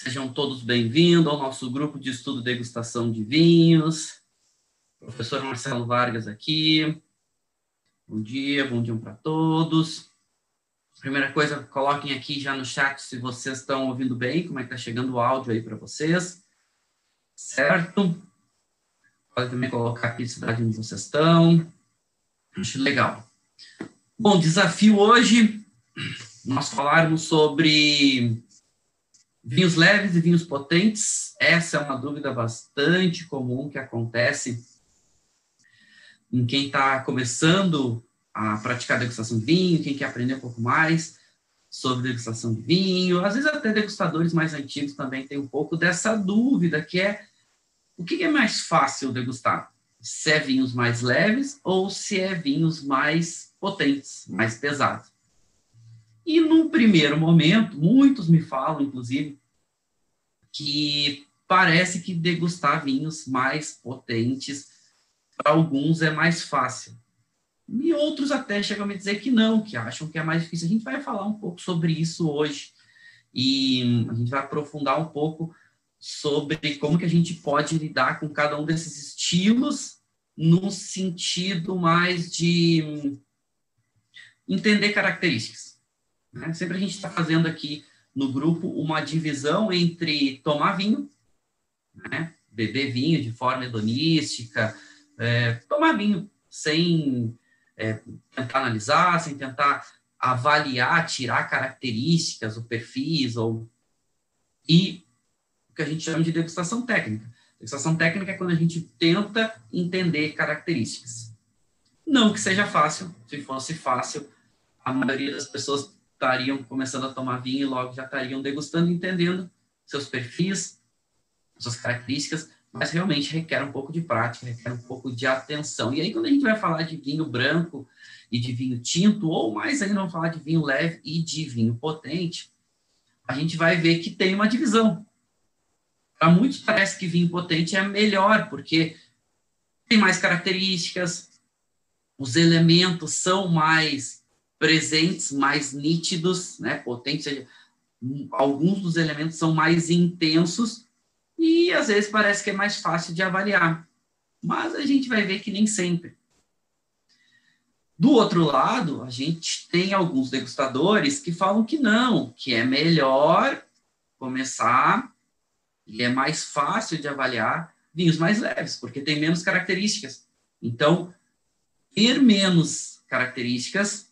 Sejam todos bem-vindos ao nosso grupo de estudo degustação de vinhos. Professor Marcelo Vargas aqui. Bom dia, bom dia para todos. Primeira coisa, coloquem aqui já no chat se vocês estão ouvindo bem, como é que está chegando o áudio aí para vocês. Certo? Pode também colocar aqui a cidade onde vocês estão. Acho legal. Bom, desafio hoje, nós falarmos sobre vinhos leves e vinhos potentes. Essa é uma dúvida bastante comum que acontece em quem está começando a praticar degustação de vinho, quem quer aprender um pouco mais sobre degustação de vinho. Às vezes até degustadores mais antigos também têm um pouco dessa dúvida, que é o que é mais fácil degustar? Se é vinhos mais leves ou se é vinhos mais potentes, mais pesados? E num primeiro momento, muitos me falam, inclusive, que parece que degustar vinhos mais potentes para alguns é mais fácil. E outros até chegam a me dizer que não, que acham que é mais difícil. A gente vai falar um pouco sobre isso hoje. E a gente vai aprofundar um pouco sobre como que a gente pode lidar com cada um desses estilos no sentido mais de entender características. Né? Sempre a gente está fazendo aqui no grupo uma divisão entre tomar vinho, né? beber vinho de forma hedonística, é, tomar vinho sem é, tentar analisar, sem tentar avaliar, tirar características ou perfis, ou... e que a gente chama de degustação técnica. Degustação técnica é quando a gente tenta entender características. Não que seja fácil, se fosse fácil, a maioria das pessoas estariam começando a tomar vinho e logo já estariam degustando, entendendo seus perfis, suas características, mas realmente requer um pouco de prática, requer um pouco de atenção. E aí, quando a gente vai falar de vinho branco e de vinho tinto, ou mais ainda, vamos falar de vinho leve e de vinho potente, a gente vai ver que tem uma divisão. Para muitos parece que vinho potente é melhor, porque tem mais características, os elementos são mais presentes, mais nítidos, né? Potente, alguns dos elementos são mais intensos e às vezes parece que é mais fácil de avaliar. Mas a gente vai ver que nem sempre. Do outro lado, a gente tem alguns degustadores que falam que não, que é melhor começar e é mais fácil de avaliar vinhos mais leves, porque tem menos características. Então, ter menos características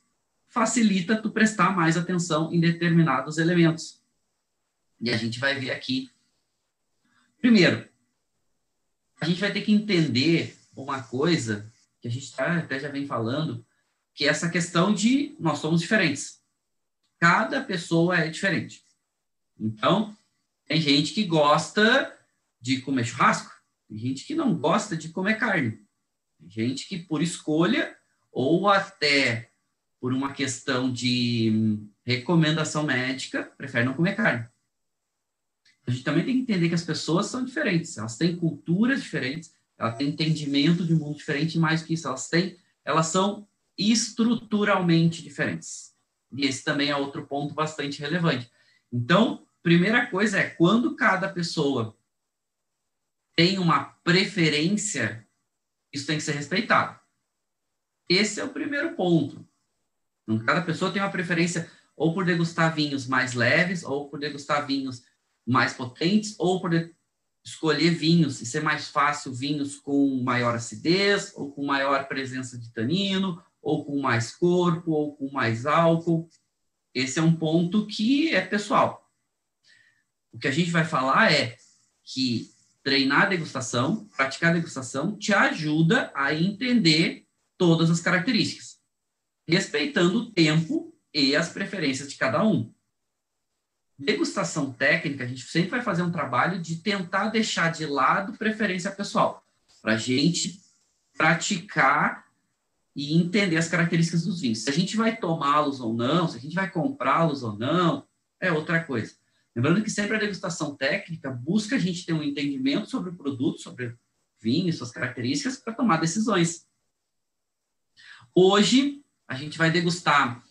facilita tu prestar mais atenção em determinados elementos. E a gente vai ver aqui. Primeiro, a gente vai ter que entender uma coisa que a gente tá, até já vem falando, que é essa questão de nós somos diferentes. Cada pessoa é diferente. Então, tem gente que gosta de comer churrasco, tem gente que não gosta de comer carne. Tem gente que, por escolha, ou até por uma questão de recomendação médica, prefere não comer carne. A gente também tem que entender que as pessoas são diferentes, elas têm culturas diferentes, elas têm entendimento de mundo diferente, mais que isso, elas têm, elas são estruturalmente diferentes. E esse também é outro ponto bastante relevante. Então, Primeira coisa é quando cada pessoa tem uma preferência, isso tem que ser respeitado. Esse é o primeiro ponto. Então, cada pessoa tem uma preferência ou por degustar vinhos mais leves, ou por degustar vinhos mais potentes, ou por escolher vinhos e ser mais fácil vinhos com maior acidez, ou com maior presença de tanino, ou com mais corpo, ou com mais álcool. Esse é um ponto que é pessoal. O que a gente vai falar é que treinar a degustação, praticar a degustação, te ajuda a entender todas as características, respeitando o tempo e as preferências de cada um. Degustação técnica, a gente sempre vai fazer um trabalho de tentar deixar de lado preferência pessoal, para a gente praticar e entender as características dos vinhos. Se a gente vai tomá-los ou não, se a gente vai comprá-los ou não, é outra coisa. Lembrando que sempre a degustação técnica busca a gente ter um entendimento sobre o produto, sobre o vinho suas características para tomar decisões. Hoje, a gente vai degustar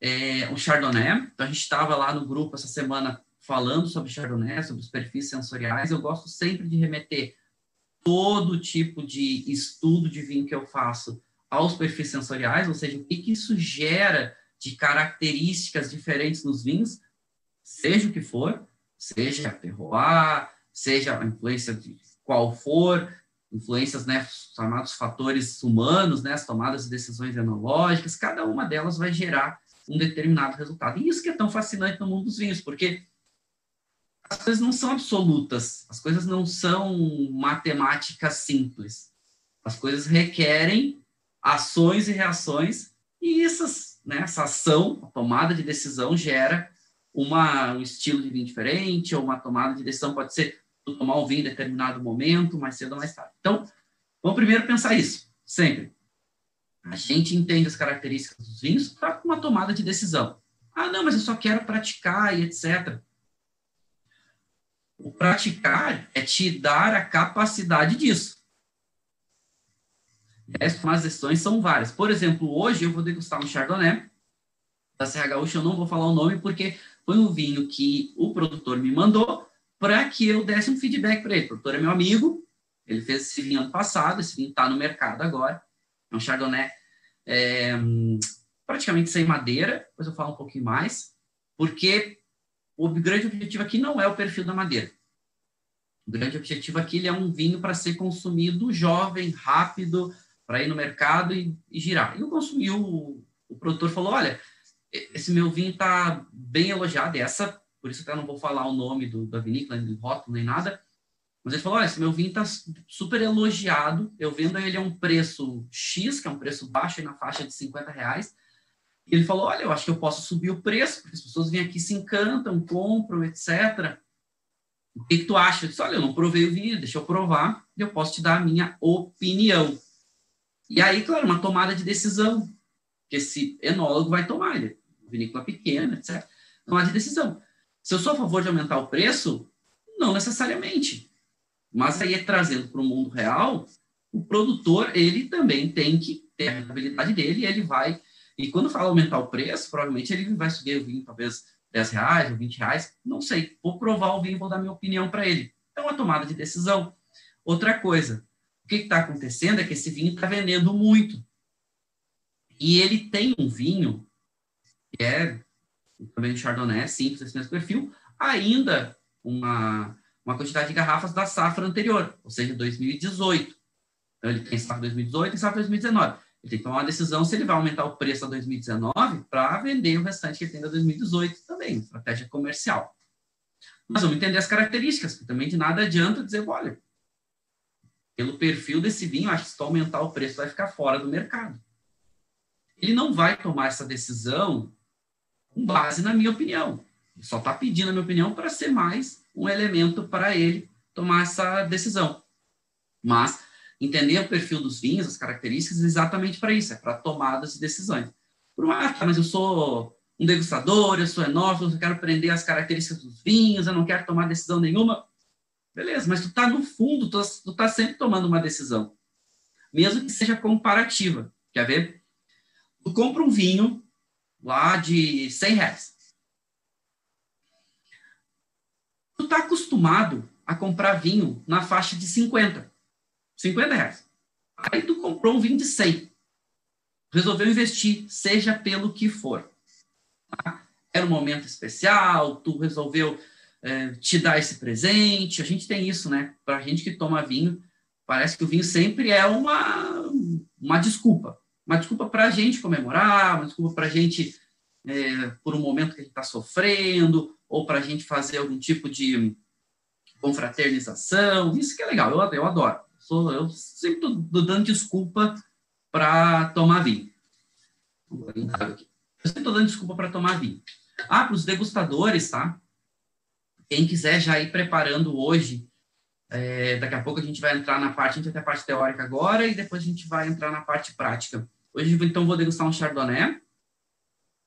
é, o Chardonnay. Então, a gente estava lá no grupo essa semana falando sobre Chardonnay, sobre os perfis sensoriais. Eu gosto sempre de remeter todo tipo de estudo de vinho que eu faço aos perfis sensoriais, ou seja, o que, que isso gera de características diferentes nos vinhos, seja o que for, seja terroir, seja a influência de qual for, influências, né, chamados fatores humanos, né, as tomadas de decisões enológicas, cada uma delas vai gerar um determinado resultado. E isso que é tão fascinante no mundo dos vinhos, porque as coisas não são absolutas, as coisas não são matemática simples. As coisas requerem ações e reações, e essas, né, essa ação, a tomada de decisão, gera uma, um estilo de vinho diferente, ou uma tomada de decisão pode ser tomar um vinho em determinado momento, mais cedo ou mais tarde. Então, vamos primeiro pensar isso, sempre. A gente entende as características dos vinhos para uma tomada de decisão. Ah, não, mas eu só quero praticar e etc. O praticar é te dar a capacidade disso. E as decisões são várias. Por exemplo, hoje eu vou degustar um Chardonnay da Serra Gaúcha, eu não vou falar o nome porque foi um vinho que o produtor me mandou para que eu desse um feedback para ele. O produtor é meu amigo, ele fez esse vinho ano passado, esse vinho está no mercado agora. É um Chardonnay é, praticamente sem madeira, depois eu falo um pouquinho mais, porque o grande objetivo aqui não é o perfil da madeira. O grande objetivo aqui é um vinho para ser consumido jovem, rápido, para ir no mercado e, e girar. E eu consumi, o, o produtor falou, olha, esse meu vinho está bem elogiado, essa, por isso até não vou falar o nome do, da vinícola, nem do rótulo, nem nada, mas ele falou, olha, esse meu vinho está super elogiado, eu vendo ele a um preço X, que é um preço baixo, na faixa de 50 reais, ele falou, olha, eu acho que eu posso subir o preço, porque as pessoas vêm aqui, se encantam, compram, etc., o que, que tu acha? Eu disse, olha, eu não provei o vinho, deixa eu provar, e eu posso te dar a minha opinião. E aí, claro, uma tomada de decisão, que esse enólogo vai tomar, ele, é vinícola pequena, etc. Tomada de decisão. Se eu sou a favor de aumentar o preço, não necessariamente. Mas aí, trazendo para o mundo real, o produtor, ele também tem que ter a rentabilidade dele, ele vai... E quando fala aumentar o preço, provavelmente ele vai subir o vinho, talvez 10 reais ou 20 reais, não sei. Vou provar o vinho, vou dar minha opinião para ele. É uma tomada de decisão. Outra coisa, o que está acontecendo é que esse vinho está vendendo muito. E ele tem um vinho, que é também um Chardonnay, simples, esse mesmo perfil, ainda uma, uma quantidade de garrafas da safra anterior, ou seja, 2018. Então, ele tem safra 2018 e safra 2019. Ele tem que tomar uma decisão se ele vai aumentar o preço a 2019 para vender o restante que ele tem da 2018 também, estratégia comercial. Mas vamos entender as características, porque também de nada adianta dizer, olha, pelo perfil desse vinho, acho que se tu aumentar o preço vai ficar fora do mercado. Ele não vai tomar essa decisão com base na minha opinião. Ele só está pedindo a minha opinião para ser mais um elemento para ele tomar essa decisão. Mas entender o perfil dos vinhos, as características, exatamente para isso, é para tomadas de decisões. Por uma, ah, mas eu sou um degustador, eu sou enófilo, eu quero aprender as características dos vinhos, eu não quero tomar decisão nenhuma. Beleza, mas tu está no fundo, tu, tu tá sempre tomando uma decisão, mesmo que seja comparativa. Quer ver? Tu compra um vinho lá de 100 reais. Tu está acostumado a comprar vinho na faixa de 50. 50 reais. Aí tu comprou um vinho de 100. Resolveu investir, seja pelo que for. Tá? Era um momento especial, tu resolveu é, te dar esse presente. A gente tem isso, né? Para a gente que toma vinho, parece que o vinho sempre é uma, uma desculpa. Uma desculpa para a gente comemorar, uma desculpa para a gente, é, por um momento que a gente está sofrendo, ou para a gente fazer algum tipo de confraternização. Isso que é legal, eu, eu adoro. Sou, eu sempre estou dando desculpa para tomar vinho. Eu sempre estou dando desculpa para tomar vinho. Ah, para os degustadores, tá? Quem quiser já ir preparando hoje, é, daqui a pouco a gente vai entrar na parte, a gente vai ter a parte teórica agora e depois a gente vai entrar na parte prática. Hoje, então, vou degustar um Chardonnay,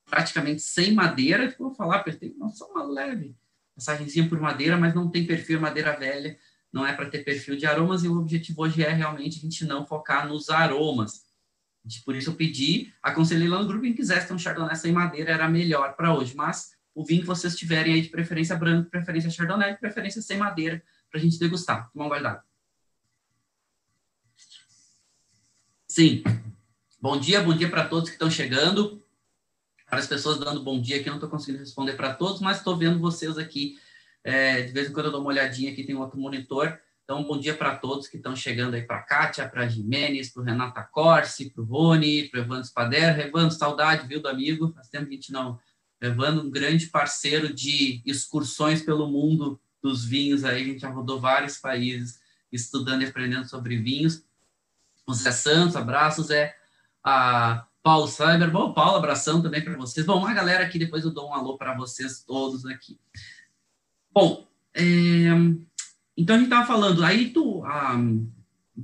praticamente sem madeira, vou falar, tem só uma leve passagemzinha por madeira, mas não tem perfil madeira velha, não é para ter perfil de aromas, e o objetivo hoje é realmente a gente não focar nos aromas. Por isso eu pedi, aconselhei lá no grupo, quem quisesse ter um Chardonnay sem madeira era melhor para hoje, mas o vinho que vocês tiverem aí de preferência branco, preferência Chardonnay, preferência sem madeira, para a gente degustar. Um guardado. Sim. Bom dia, bom dia para todos que estão chegando. Para as pessoas dando bom dia aqui, eu não estou conseguindo responder para todos, mas estou vendo vocês aqui. É, de vez em quando eu dou uma olhadinha aqui, tem outro monitor. Então, bom dia para todos que estão chegando aí, para a Kátia, para a Jimenez, para o Renata Corsi, para o Rony, para o Evandro Spader. Evandro, saudade, viu, do amigo? Faz tempo que a gente não... Evandro, um grande parceiro de excursões pelo mundo dos vinhos aí, a gente já rodou vários países estudando e aprendendo sobre vinhos. O Zé Santos, abraço, Zé. A Paulo Cyber, bom, Paulo, abração também para vocês. Bom, uma galera aqui, depois eu dou um alô para vocês todos aqui. Bom, é, então a gente estava falando, aí tu ah,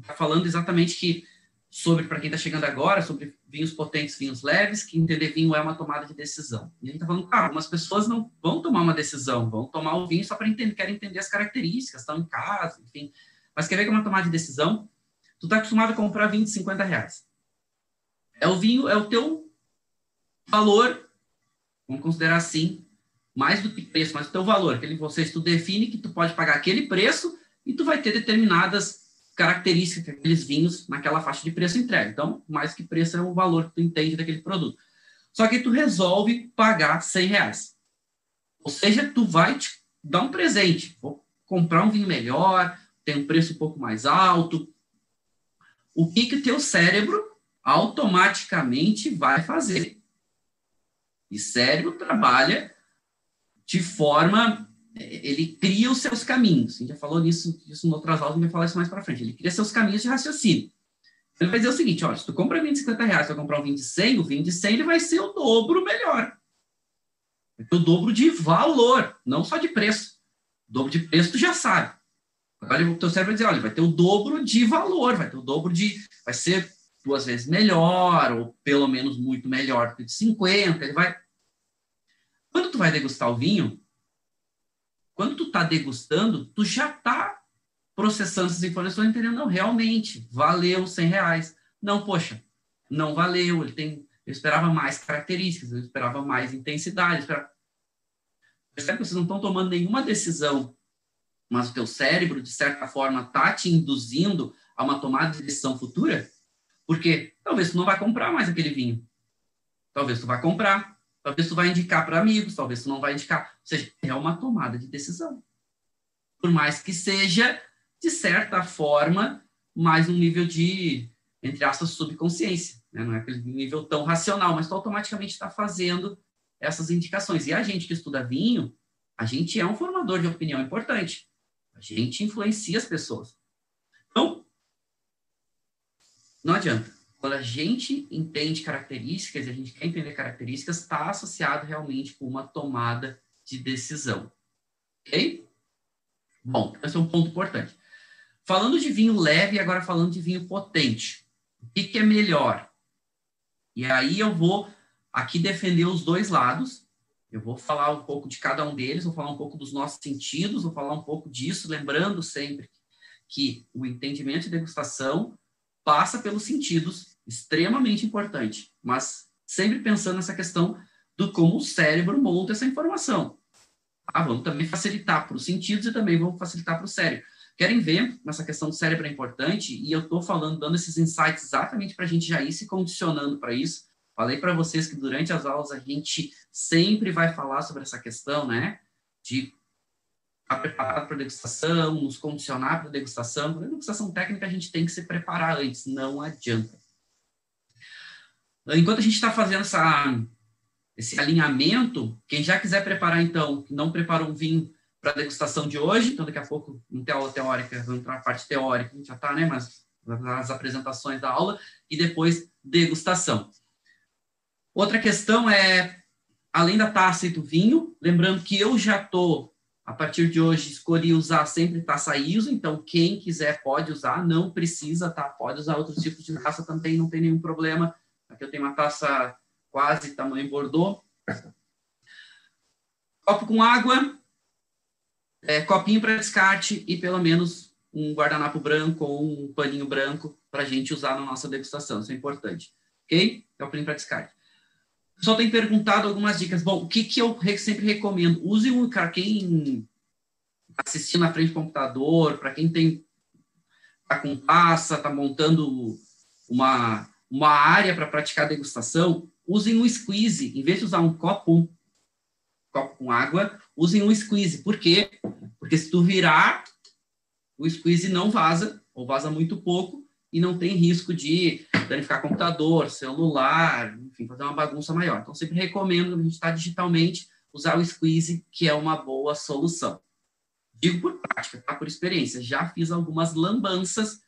tá falando exatamente que sobre, para quem está chegando agora, sobre vinhos potentes, vinhos leves, que entender vinho é uma tomada de decisão. E a gente está falando, ah, algumas pessoas não vão tomar uma decisão, vão tomar o vinho só para entender, querem entender as características, estão em casa, enfim. Mas quer ver que é uma tomada de decisão? Tu está acostumado a comprar vinho de 50 reais. É o vinho, é o teu valor, vamos considerar assim, mais do que preço, mas o teu valor, aquele vocês tu define que tu pode pagar aquele preço e tu vai ter determinadas características daqueles vinhos naquela faixa de preço entrega. Então, mais que preço é o valor que tu entende daquele produto. Só que tu resolve pagar 100 reais. Ou seja, tu vai te dar um presente. Vou comprar um vinho melhor, tem um preço um pouco mais alto. O que que teu cérebro automaticamente vai fazer? E cérebro trabalha de forma. Ele cria os seus caminhos. A gente já falou nisso, isso em outras aulas, a gente vai falar isso mais para frente. Ele cria seus caminhos de raciocínio. Ele vai dizer o seguinte: olha, se tu compra 20 de 50 reais, tu vai comprar um vinho de 100, o vinho de 100 ele vai ser o dobro melhor. O dobro de valor, não só de preço. O dobro de preço tu já sabe. Agora o teu cérebro vai dizer, olha, vai ter o dobro de valor, vai ter o dobro de. Vai ser duas vezes melhor, ou pelo menos muito melhor que de 50, ele vai quando tu vai degustar o vinho, quando tu tá degustando, tu já tá processando essas informações, entendendo, não, realmente, valeu 100 reais. Não, poxa, não valeu, ele tem, eu esperava mais características, eu esperava mais intensidade, eu esperava... Que vocês não estão tomando nenhuma decisão, mas o teu cérebro, de certa forma, tá te induzindo a uma tomada de decisão futura? Porque talvez tu não vai comprar mais aquele vinho. Talvez tu vai comprar, Talvez tu vai indicar para amigos, talvez tu não vai indicar. Ou seja, é uma tomada de decisão. Por mais que seja, de certa forma, mais um nível de, entre aspas, subconsciência. Né? Não é aquele nível tão racional, mas tu automaticamente está fazendo essas indicações. E a gente que estuda vinho, a gente é um formador de opinião importante. A gente influencia as pessoas. Então, não adianta quando a gente entende características, a gente quer entender características, está associado realmente com uma tomada de decisão. Ok? Bom, esse é um ponto importante. Falando de vinho leve, agora falando de vinho potente. O que, que é melhor? E aí eu vou aqui defender os dois lados. Eu vou falar um pouco de cada um deles, vou falar um pouco dos nossos sentidos, vou falar um pouco disso, lembrando sempre que o entendimento de degustação passa pelos sentidos, extremamente importante, mas sempre pensando nessa questão do como o cérebro monta essa informação. Ah, vamos também facilitar para os sentidos e também vamos facilitar para o cérebro. Querem ver essa questão do cérebro é importante? E eu estou falando, dando esses insights exatamente para a gente já ir se condicionando para isso. Falei para vocês que durante as aulas a gente sempre vai falar sobre essa questão, né? De estar preparado para degustação, nos condicionar para degustação. Para degustação técnica, a gente tem que se preparar antes, não adianta. Enquanto a gente está fazendo essa, esse alinhamento, quem já quiser preparar, então, não preparou um vinho para a degustação de hoje, então daqui a pouco, em aula teórica, vamos entrar na parte teórica, a gente já está, né, mas as apresentações da aula, e depois degustação. Outra questão é, além da taça e do vinho, lembrando que eu já estou a partir de hoje, escolhi usar sempre taça ISO, então quem quiser pode usar, não precisa, tá? Pode usar outros tipos de taça também, não tem nenhum problema. Aqui eu tenho uma taça quase tamanho Bordeaux. Copo com água, é, copinho para descarte e pelo menos um guardanapo branco ou um paninho branco para a gente usar na nossa degustação, isso é importante. ok? O prêmio para descarte. O pessoal tem perguntado algumas dicas. Bom, o que, que eu sempre recomendo? Use um, para quem está assistindo na frente do computador, para quem tem tá com passa, está montando uma, uma área para praticar degustação, usem um squeeze. Em vez de usar um copo, um copo com água, usem um squeeze. Por quê? Porque se tu virar, o squeeze não vaza, ou vaza muito pouco, e não tem risco de danificar computador, celular, enfim, fazer uma bagunça maior. Então, sempre recomendo, quando a gente está digitalmente, usar o squeeze, que é uma boa solução. Digo por prática, tá? Por experiência. Já fiz algumas lambanças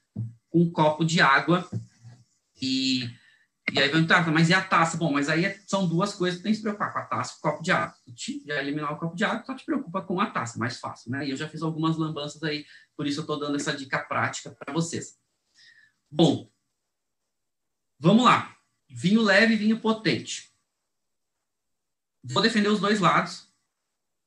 com um copo de água e, e aí vai entrar, mas e a taça? Bom, mas aí são duas coisas que tem que se preocupar, com a taça e o copo de água. Já eliminar o copo de água, só te preocupa com a taça, mais fácil, né? E eu já fiz algumas lambanças aí, por isso eu estou dando essa dica prática para vocês. Bom, vamos lá. Vinho leve e vinho potente. Vou defender os dois lados.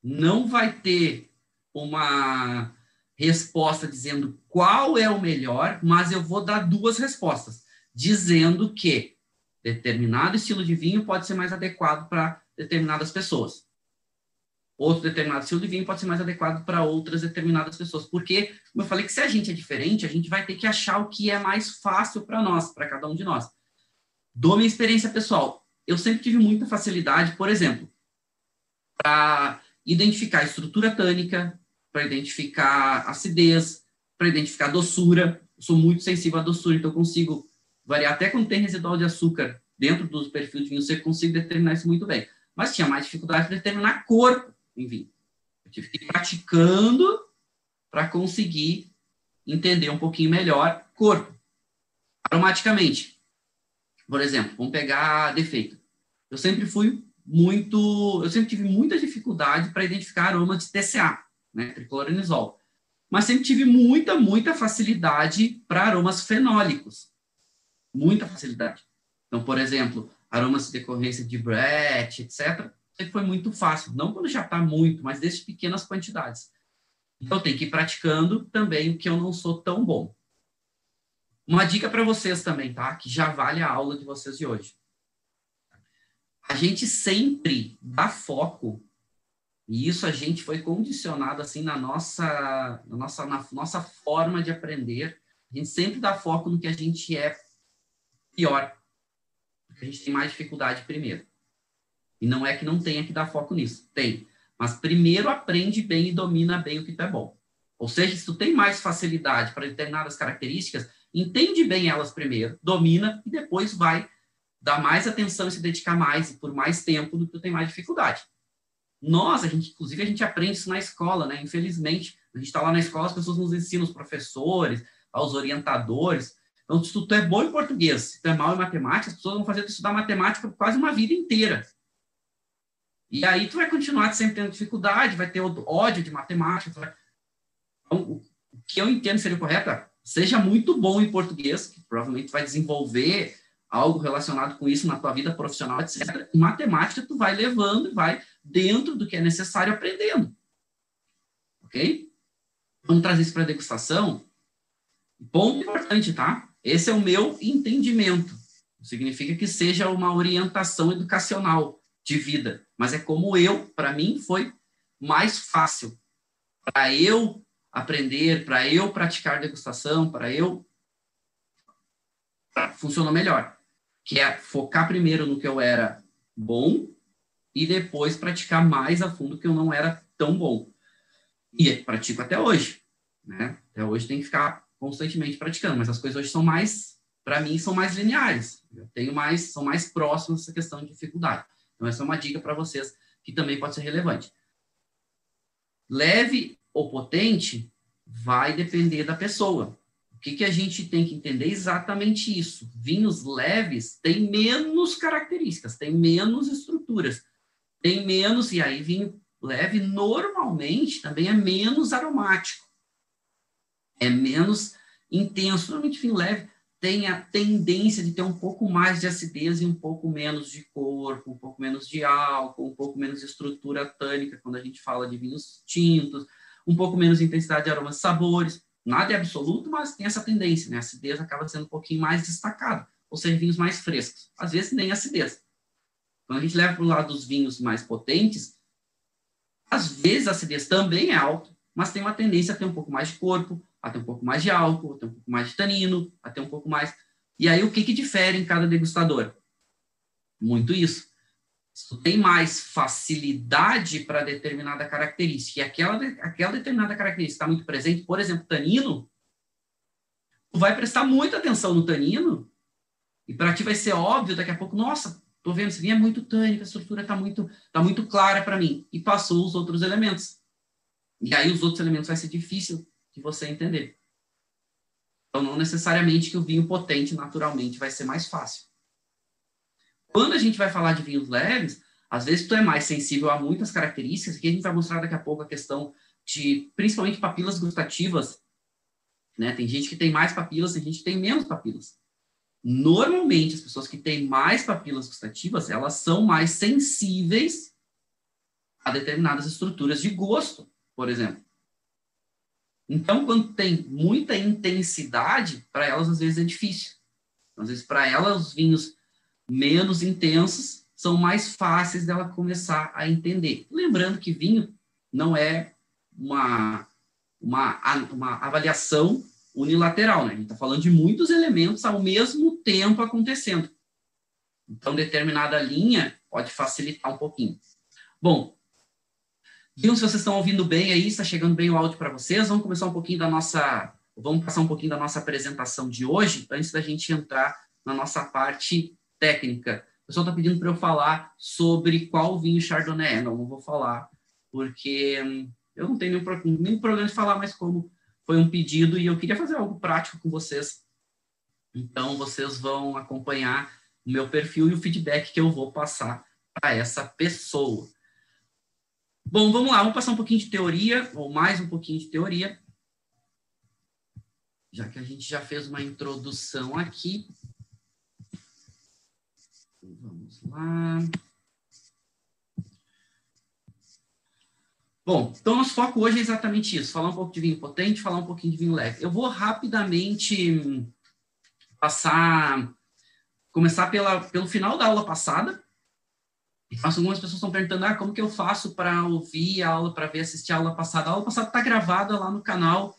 Não vai ter uma resposta dizendo qual é o melhor, mas eu vou dar duas respostas, dizendo que determinado estilo de vinho pode ser mais adequado para determinadas pessoas outro determinado estilo de vinho pode ser mais adequado para outras determinadas pessoas. Porque, como eu falei, que se a gente é diferente, a gente vai ter que achar o que é mais fácil para nós, para cada um de nós. Dou minha experiência pessoal. Eu sempre tive muita facilidade, por exemplo, para identificar estrutura tânica, para identificar acidez, para identificar doçura. Eu sou muito sensível à doçura, então eu consigo variar até quando tem residual de açúcar dentro dos perfis de vinho, você consigo determinar isso muito bem. Mas tinha mais dificuldade de determinar a cor enfim, eu tive que ir praticando para conseguir entender um pouquinho melhor corpo. Aromaticamente, por exemplo, vamos pegar defeito. Eu sempre fui muito, eu sempre tive muita dificuldade para identificar aroma de TCA, né, tricloranizol. Mas sempre tive muita, muita facilidade para aromas fenólicos. Muita facilidade. Então, por exemplo, aromas de decorrência de Brett, etc sempre foi muito fácil. Não quando já está muito, mas desde pequenas quantidades. Então, tem que ir praticando também o que eu não sou tão bom. Uma dica para vocês também, tá? Que já vale a aula de vocês de hoje. A gente sempre dá foco, e isso a gente foi condicionado assim na nossa, na nossa, na nossa forma de aprender. A gente sempre dá foco no que a gente é pior. A gente tem mais dificuldade primeiro. E não é que não tenha que dar foco nisso, tem. Mas primeiro aprende bem e domina bem o que é bom. Ou seja, se tu tem mais facilidade para determinadas características, entende bem elas primeiro, domina e depois vai dar mais atenção e se dedicar mais e por mais tempo do que tu tem mais dificuldade. Nós, a gente, inclusive, a gente aprende isso na escola, né? Infelizmente, a gente está lá na escola, as pessoas nos ensinam, os professores, os orientadores. Então, se tu é bom em português, se tu é mal em matemática, as pessoas vão fazer tu estudar matemática quase uma vida inteira. E aí tu vai continuar sempre tendo dificuldade, vai ter ódio de matemática. Vai... Então, o que eu entendo seria correto é, seja muito bom em português, que provavelmente vai desenvolver algo relacionado com isso na tua vida profissional, etc. Em matemática, tu vai levando e vai dentro do que é necessário aprendendo. Ok? Vamos trazer isso para degustação. Ponto importante, tá? Esse é o meu entendimento. Significa que seja uma orientação educacional de vida mas é como eu, para mim, foi mais fácil. Para eu aprender, para eu praticar degustação, para eu. Funcionou melhor. Que é focar primeiro no que eu era bom e depois praticar mais a fundo que eu não era tão bom. E pratico até hoje. Né? Até hoje tem que ficar constantemente praticando, mas as coisas hoje são mais, para mim, são mais lineares. Eu tenho mais, são mais próximas essa questão de dificuldade. Então, essa é uma dica para vocês que também pode ser relevante. Leve ou potente vai depender da pessoa. O que, que a gente tem que entender? Exatamente isso. Vinhos leves têm menos características, têm menos estruturas, tem menos, e aí vinho leve normalmente também é menos aromático, é menos intenso. Normalmente vinho leve tem a tendência de ter um pouco mais de acidez e um pouco menos de corpo, um pouco menos de álcool, um pouco menos de estrutura tânica, quando a gente fala de vinhos tintos, um pouco menos de intensidade de aromas sabores. Nada é absoluto, mas tem essa tendência, né? A acidez acaba sendo um pouquinho mais destacada. ou seja, vinhos mais frescos. Às vezes nem acidez. Quando a gente leva para o lado dos vinhos mais potentes, às vezes a acidez também é alta, mas tem uma tendência a ter um pouco mais de corpo, a ter um pouco mais de álcool, a ter um pouco mais de tanino, a ter um pouco mais. E aí o que, que difere em cada degustador? Muito isso. Se tu tem mais facilidade para determinada característica e aquela, aquela determinada característica está muito presente, por exemplo, tanino, tu vai prestar muita atenção no tanino e para ti vai ser óbvio daqui a pouco, nossa, tô vendo, esse vinho é muito tânico, a estrutura está muito, tá muito clara para mim. E passou os outros elementos. E aí os outros elementos vai ser difícil de você entender. Então, não necessariamente que o vinho potente naturalmente vai ser mais fácil. Quando a gente vai falar de vinhos leves, às vezes tu é mais sensível a muitas características, que a gente vai mostrar daqui a pouco a questão de, principalmente, papilas gustativas, né? Tem gente que tem mais papilas, tem gente que tem menos papilas. Normalmente, as pessoas que têm mais papilas gustativas, elas são mais sensíveis a determinadas estruturas de gosto, por exemplo. Então, quando tem muita intensidade, para elas às vezes é difícil. Às vezes, para elas, os vinhos menos intensos são mais fáceis dela começar a entender. Lembrando que vinho não é uma, uma, uma avaliação unilateral, né? A gente está falando de muitos elementos ao mesmo tempo acontecendo. Então, determinada linha pode facilitar um pouquinho. Bom, viu se vocês estão ouvindo bem aí, está chegando bem o áudio para vocês. Vamos começar um pouquinho da nossa, vamos passar um pouquinho da nossa apresentação de hoje, antes da gente entrar na nossa parte técnica. O pessoal está pedindo para eu falar sobre qual vinho Chardonnay é. Não, não vou falar, porque hum, eu não tenho nenhum, nenhum problema de falar, mas como foi um pedido e eu queria fazer algo prático com vocês. Então, vocês vão acompanhar o meu perfil e o feedback que eu vou passar para essa pessoa. Bom, vamos lá, vamos passar um pouquinho de teoria, ou mais um pouquinho de teoria. Já que a gente já fez uma introdução aqui, Vamos lá. Bom, então nosso foco hoje é exatamente isso: falar um pouco de vinho potente, falar um pouquinho de vinho leve. Eu vou rapidamente passar, começar pela, pelo final da aula passada. Algumas pessoas estão perguntando: ah, como que eu faço para ouvir a aula, para ver, assistir a aula passada? A aula passada está gravada lá no canal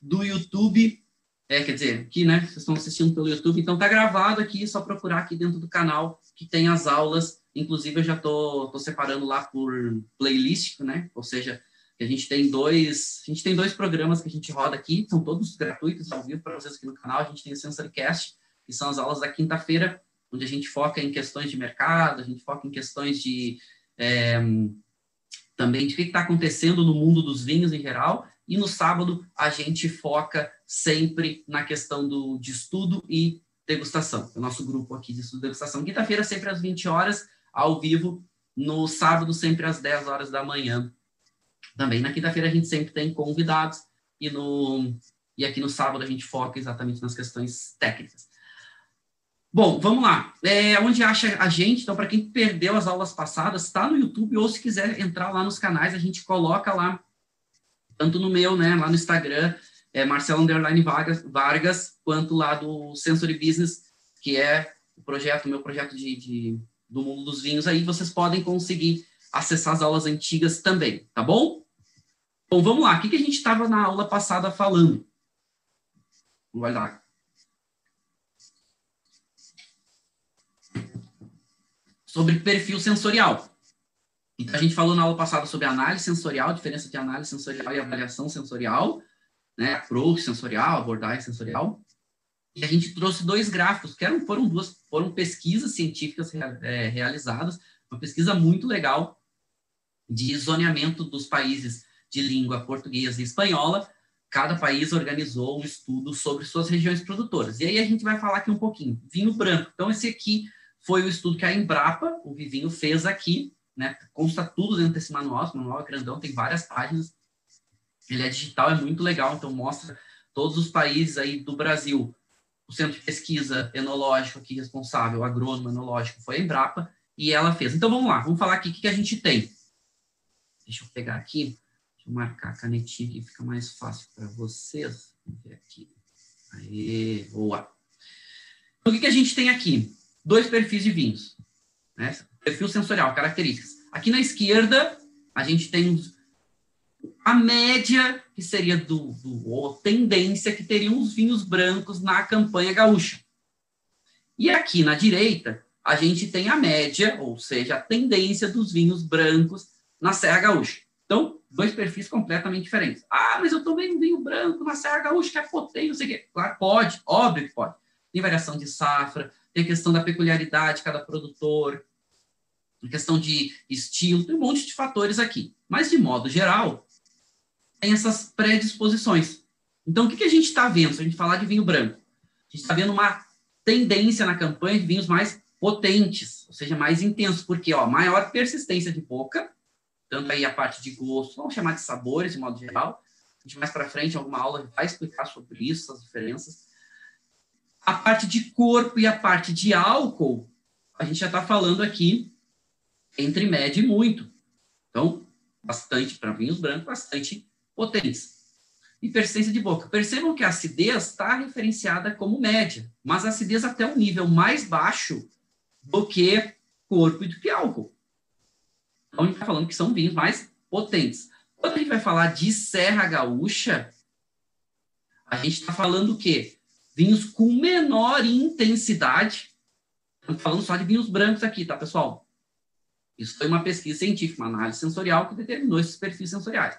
do YouTube é, quer dizer, aqui, né? Vocês estão assistindo pelo YouTube, então tá gravado aqui, só procurar aqui dentro do canal que tem as aulas. Inclusive, eu já tô, tô separando lá por playlist, né? Ou seja, a gente tem dois, a gente tem dois programas que a gente roda aqui, são todos gratuitos, ao vivo para vocês aqui no canal. A gente tem o SensoryCast, que são as aulas da quinta-feira, onde a gente foca em questões de mercado, a gente foca em questões de é, também de o que está acontecendo no mundo dos vinhos em geral. E no sábado a gente foca sempre na questão do, de estudo e degustação. O nosso grupo aqui de estudo e degustação. Quinta-feira, sempre às 20 horas, ao vivo. No sábado, sempre às 10 horas da manhã. Também na quinta-feira a gente sempre tem convidados. E, no, e aqui no sábado a gente foca exatamente nas questões técnicas. Bom, vamos lá. É, onde acha a gente? Então, para quem perdeu as aulas passadas, está no YouTube ou se quiser entrar lá nos canais, a gente coloca lá, tanto no meu, né, lá no Instagram, é Marcelo Underline Vargas, Vargas, quanto lá do Sensory Business, que é o projeto, meu projeto de, de, do mundo dos vinhos, aí vocês podem conseguir acessar as aulas antigas também, tá bom? Bom, vamos lá. O que, que a gente estava na aula passada falando? Vai lá. Sobre perfil sensorial. Então, a gente falou na aula passada sobre análise sensorial, diferença de análise sensorial e avaliação sensorial né, approach sensorial, abordagem sensorial. E a gente trouxe dois gráficos, que eram, foram duas, foram pesquisas científicas é, realizadas, uma pesquisa muito legal de zoneamento dos países de língua portuguesa e espanhola. Cada país organizou um estudo sobre suas regiões produtoras. E aí a gente vai falar aqui um pouquinho. Vinho branco. Então, esse aqui foi o estudo que a Embrapa, o Vivinho, fez aqui. Né? Consta tudo dentro desse manual. Esse manual é grandão, tem várias páginas. Ele é digital, é muito legal, então mostra todos os países aí do Brasil. O Centro de Pesquisa Enológico aqui responsável, agrônomo enológico, foi a Embrapa, e ela fez. Então vamos lá, vamos falar aqui o que, que a gente tem. Deixa eu pegar aqui, deixa eu marcar a canetinha que fica mais fácil para vocês. Vamos ver aqui. Aê, boa. Então, o que, que a gente tem aqui? Dois perfis de vinhos. Né? Perfil sensorial, características. Aqui na esquerda, a gente tem a média, que seria do, do ou tendência, que teriam os vinhos brancos na campanha gaúcha. E aqui na direita, a gente tem a média, ou seja, a tendência dos vinhos brancos na Serra Gaúcha. Então, dois perfis completamente diferentes. Ah, mas eu tomei um vinho branco na Serra Gaúcha que é potente, não sei o quê. Claro, pode, óbvio que pode. Tem variação de safra, tem a questão da peculiaridade de cada produtor, a questão de estilo, tem um monte de fatores aqui. Mas, de modo geral, tem essas predisposições. Então, o que, que a gente está vendo? Se a gente falar de vinho branco, a gente está vendo uma tendência na campanha de vinhos mais potentes, ou seja, mais intensos, porque ó, maior persistência de boca, tanto aí a parte de gosto, vamos chamar de sabores de modo geral. A gente mais para frente, em alguma aula, vai explicar sobre isso, as diferenças. A parte de corpo e a parte de álcool, a gente já está falando aqui entre médio e muito. Então, bastante para vinhos brancos, bastante potentes. E persistência de boca. Percebam que a acidez está referenciada como média, mas a acidez até um nível mais baixo do que corpo e do que álcool. Então, a gente está falando que são vinhos mais potentes. Quando a gente vai falar de Serra Gaúcha, a gente está falando o quê? Vinhos com menor intensidade. Estamos falando só de vinhos brancos aqui, tá, pessoal? Isso foi uma pesquisa científica, uma análise sensorial que determinou esses perfis sensoriais.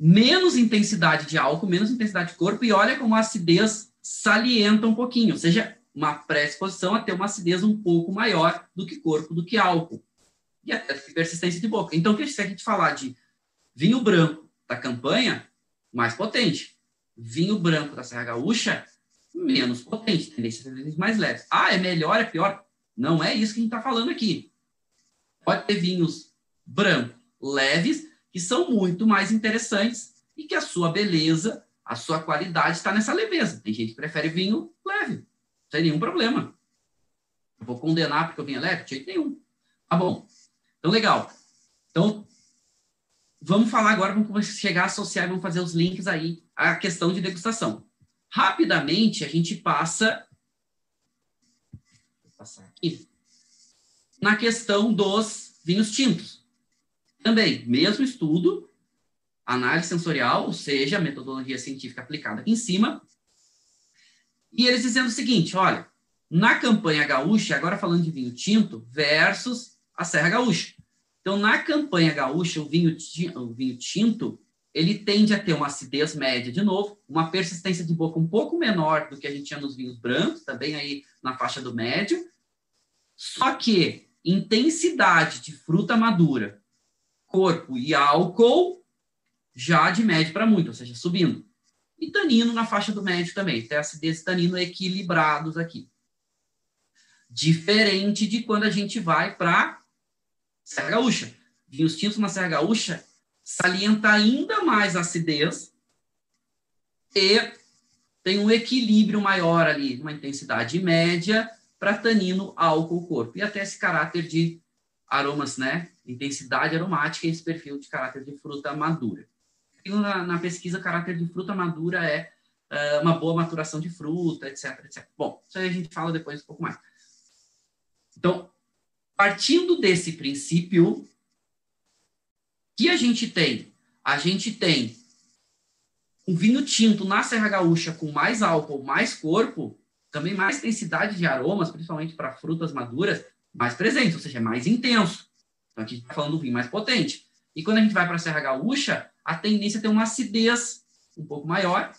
Menos intensidade de álcool, menos intensidade de corpo, e olha como a acidez salienta um pouquinho, ou seja, uma predisposição a ter uma acidez um pouco maior do que corpo, do que álcool. E até persistência de boca. Então, se a gente falar de vinho branco da campanha, mais potente. Vinho branco da Serra Gaúcha, menos potente, tendência mais leves. Ah, é melhor, é pior? Não é isso que a gente está falando aqui. Pode ter vinhos brancos leves, que são muito mais interessantes e que a sua beleza, a sua qualidade está nessa leveza. Tem gente que prefere vinho leve, sem nenhum problema. Eu vou condenar porque o vinho é leve? De jeito nenhum. Tá bom. Então, legal. Então, vamos falar agora, vamos chegar a associar, vamos fazer os links aí à questão de degustação. Rapidamente, a gente passa. Aqui na questão dos vinhos tintos. Também, mesmo estudo, análise sensorial, ou seja, metodologia científica aplicada aqui em cima. E eles dizendo o seguinte: olha, na campanha gaúcha, agora falando de vinho tinto versus a Serra Gaúcha. Então, na campanha gaúcha, o vinho, o vinho tinto, ele tende a ter uma acidez média, de novo, uma persistência de boca um pouco menor do que a gente tinha nos vinhos brancos, também aí na faixa do médio. Só que intensidade de fruta madura, corpo e álcool já de médio para muito, ou seja, subindo. E tanino na faixa do médio também, tem acidez e tanino equilibrados aqui. Diferente de quando a gente vai para Serra Gaúcha. Vinhos tintos na Serra Gaúcha salienta ainda mais a acidez e tem um equilíbrio maior ali, uma intensidade média para tanino, álcool, corpo. E até esse caráter de aromas, né? Intensidade aromática e esse perfil de caráter de fruta madura. Na, na pesquisa, caráter de fruta madura é uh, uma boa maturação de fruta, etc, etc. Bom, isso aí a gente fala depois um pouco mais. Então, partindo desse princípio, que a gente tem? A gente tem um vinho tinto na Serra Gaúcha com mais álcool, mais corpo, também mais densidade de aromas, principalmente para frutas maduras, mais presente, ou seja, mais intenso. Então, aqui a gente está falando do vinho mais potente. E quando a gente vai para a Serra Gaúcha, a tendência é ter uma acidez um pouco maior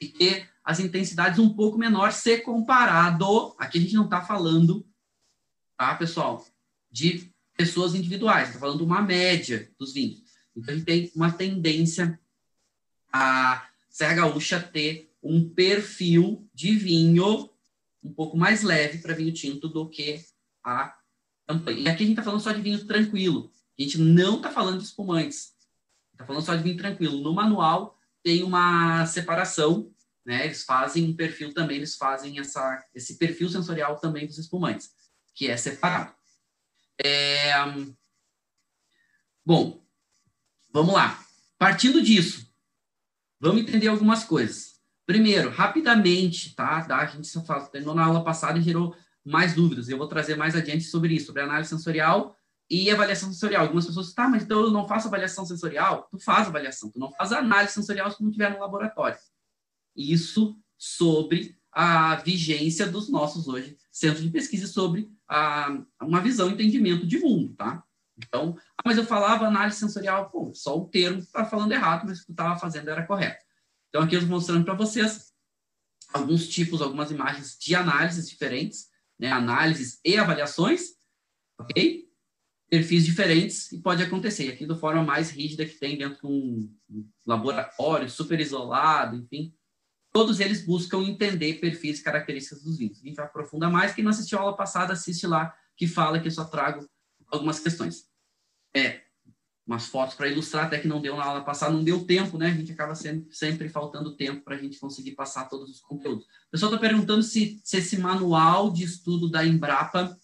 e ter as intensidades um pouco menor se comparado. Aqui a gente não está falando, tá, pessoal, de pessoas individuais, está falando uma média dos vinhos. Então a gente tem uma tendência a Serra Gaúcha ter um perfil de vinho um pouco mais leve para vinho tinto do que a campanha. E aqui a gente está falando só de vinho tranquilo. A gente não está falando de espumantes. Está falando só de vinho tranquilo. No manual tem uma separação, né? Eles fazem um perfil também, eles fazem essa, esse perfil sensorial também dos espumantes, que é separado. É... Bom, vamos lá. Partindo disso, vamos entender algumas coisas. Primeiro, rapidamente, tá? A gente só fala, terminou na aula passada e gerou mais dúvidas. Eu vou trazer mais adiante sobre isso, sobre análise sensorial e avaliação sensorial. Algumas pessoas, tá, mas então eu não faço avaliação sensorial? Tu faz avaliação, tu não faz análise sensorial se não estiver no laboratório. Isso sobre a vigência dos nossos hoje centros de pesquisa sobre a, uma visão, entendimento de mundo, tá? Então, ah, mas eu falava análise sensorial, pô, só o termo está falando errado, mas o que estava fazendo era correto. Então, aqui eu estou mostrando para vocês alguns tipos, algumas imagens de análises diferentes, né? análises e avaliações, ok? Perfis diferentes e pode acontecer. Aqui, da forma mais rígida que tem dentro de um laboratório, super isolado, enfim, todos eles buscam entender perfis e características dos vinhos. A gente aprofunda mais. Quem não assistiu a aula passada, assiste lá, que fala que eu só trago algumas questões. É, umas fotos para ilustrar, até que não deu na aula passada, não deu tempo, né? A gente acaba sempre, sempre faltando tempo para a gente conseguir passar todos os conteúdos. O pessoal está perguntando se, se esse manual de estudo da Embrapa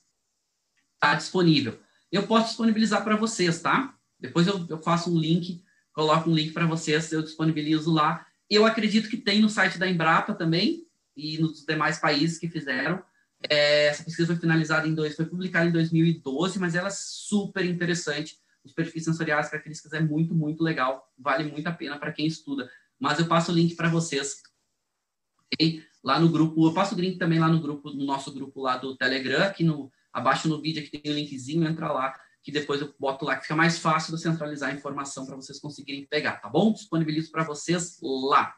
está disponível. Eu posso disponibilizar para vocês, tá? Depois eu, eu faço um link, coloco um link para vocês, eu disponibilizo lá. Eu acredito que tem no site da Embrapa também e nos demais países que fizeram. É, essa pesquisa foi finalizada em dois, foi publicada em 2012, mas ela é super interessante. Os perfis sensoriais, características é muito, muito legal. Vale muito a pena para quem estuda. Mas eu passo o link para vocês. Okay? Lá no grupo, eu passo o link também lá no grupo, no nosso grupo lá do Telegram, aqui no, abaixo no vídeo aqui tem o um linkzinho, entra lá, que depois eu boto lá, que fica mais fácil de centralizar a informação para vocês conseguirem pegar, tá bom? Disponibilizo para vocês lá.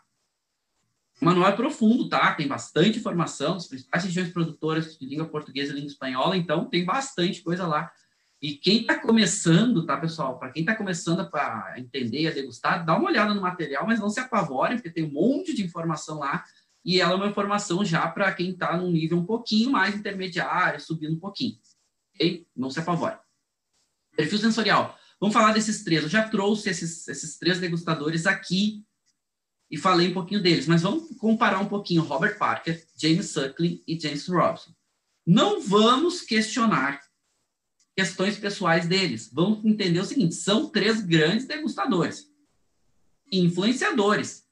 O manual é profundo, tá? Tem bastante informação, as principais regiões produtoras de língua portuguesa e língua espanhola, então tem bastante coisa lá. E quem está começando, tá, pessoal? Para quem está começando a entender a degustar, dá uma olhada no material, mas não se apavore, porque tem um monte de informação lá. E ela é uma informação já para quem está num nível um pouquinho mais intermediário, subindo um pouquinho. Ok? Não se apavore. Perfil sensorial. Vamos falar desses três. Eu já trouxe esses, esses três degustadores aqui e falei um pouquinho deles, mas vamos comparar um pouquinho Robert Parker, James Suckling e James Robson. Não vamos questionar questões pessoais deles. Vamos entender o seguinte: são três grandes degustadores, influenciadores.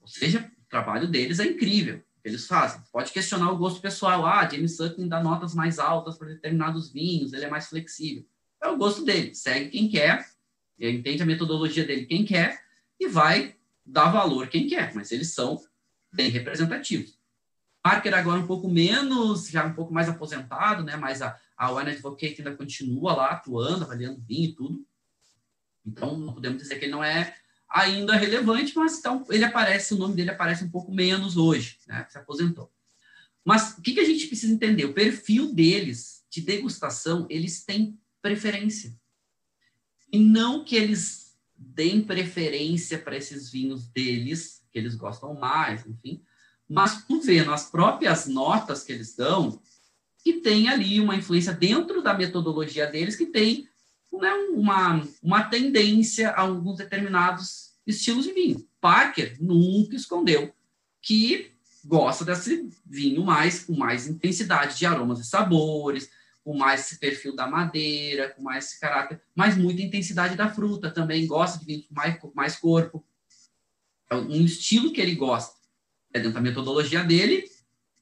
Ou seja, o trabalho deles é incrível. Eles fazem. Pode questionar o gosto pessoal. Ah, James Suckling dá notas mais altas para determinados vinhos, ele é mais flexível. É o gosto dele. Segue quem quer, entende a metodologia dele quem quer e vai dá valor quem quer, mas eles são bem representativos. Parker agora um pouco menos, já um pouco mais aposentado, né? Mas a, a Wine Advocate ainda continua lá atuando, avaliando vinho e tudo. Então, não podemos dizer que ele não é ainda relevante, mas então, ele aparece, o nome dele aparece um pouco menos hoje, né? Se aposentou. Mas o que, que a gente precisa entender? O perfil deles de degustação, eles têm preferência. E não que eles deem preferência para esses vinhos deles, que eles gostam mais, enfim. Mas tu vê nas próprias notas que eles dão, que tem ali uma influência dentro da metodologia deles, que tem né, uma, uma tendência a alguns determinados estilos de vinho. Parker nunca escondeu que gosta desse vinho mais com mais intensidade de aromas e sabores, com mais esse perfil da madeira, com mais esse caráter, mas muita intensidade da fruta também, gosta de vinho com mais, mais corpo. É um estilo que ele gosta. É dentro da metodologia dele,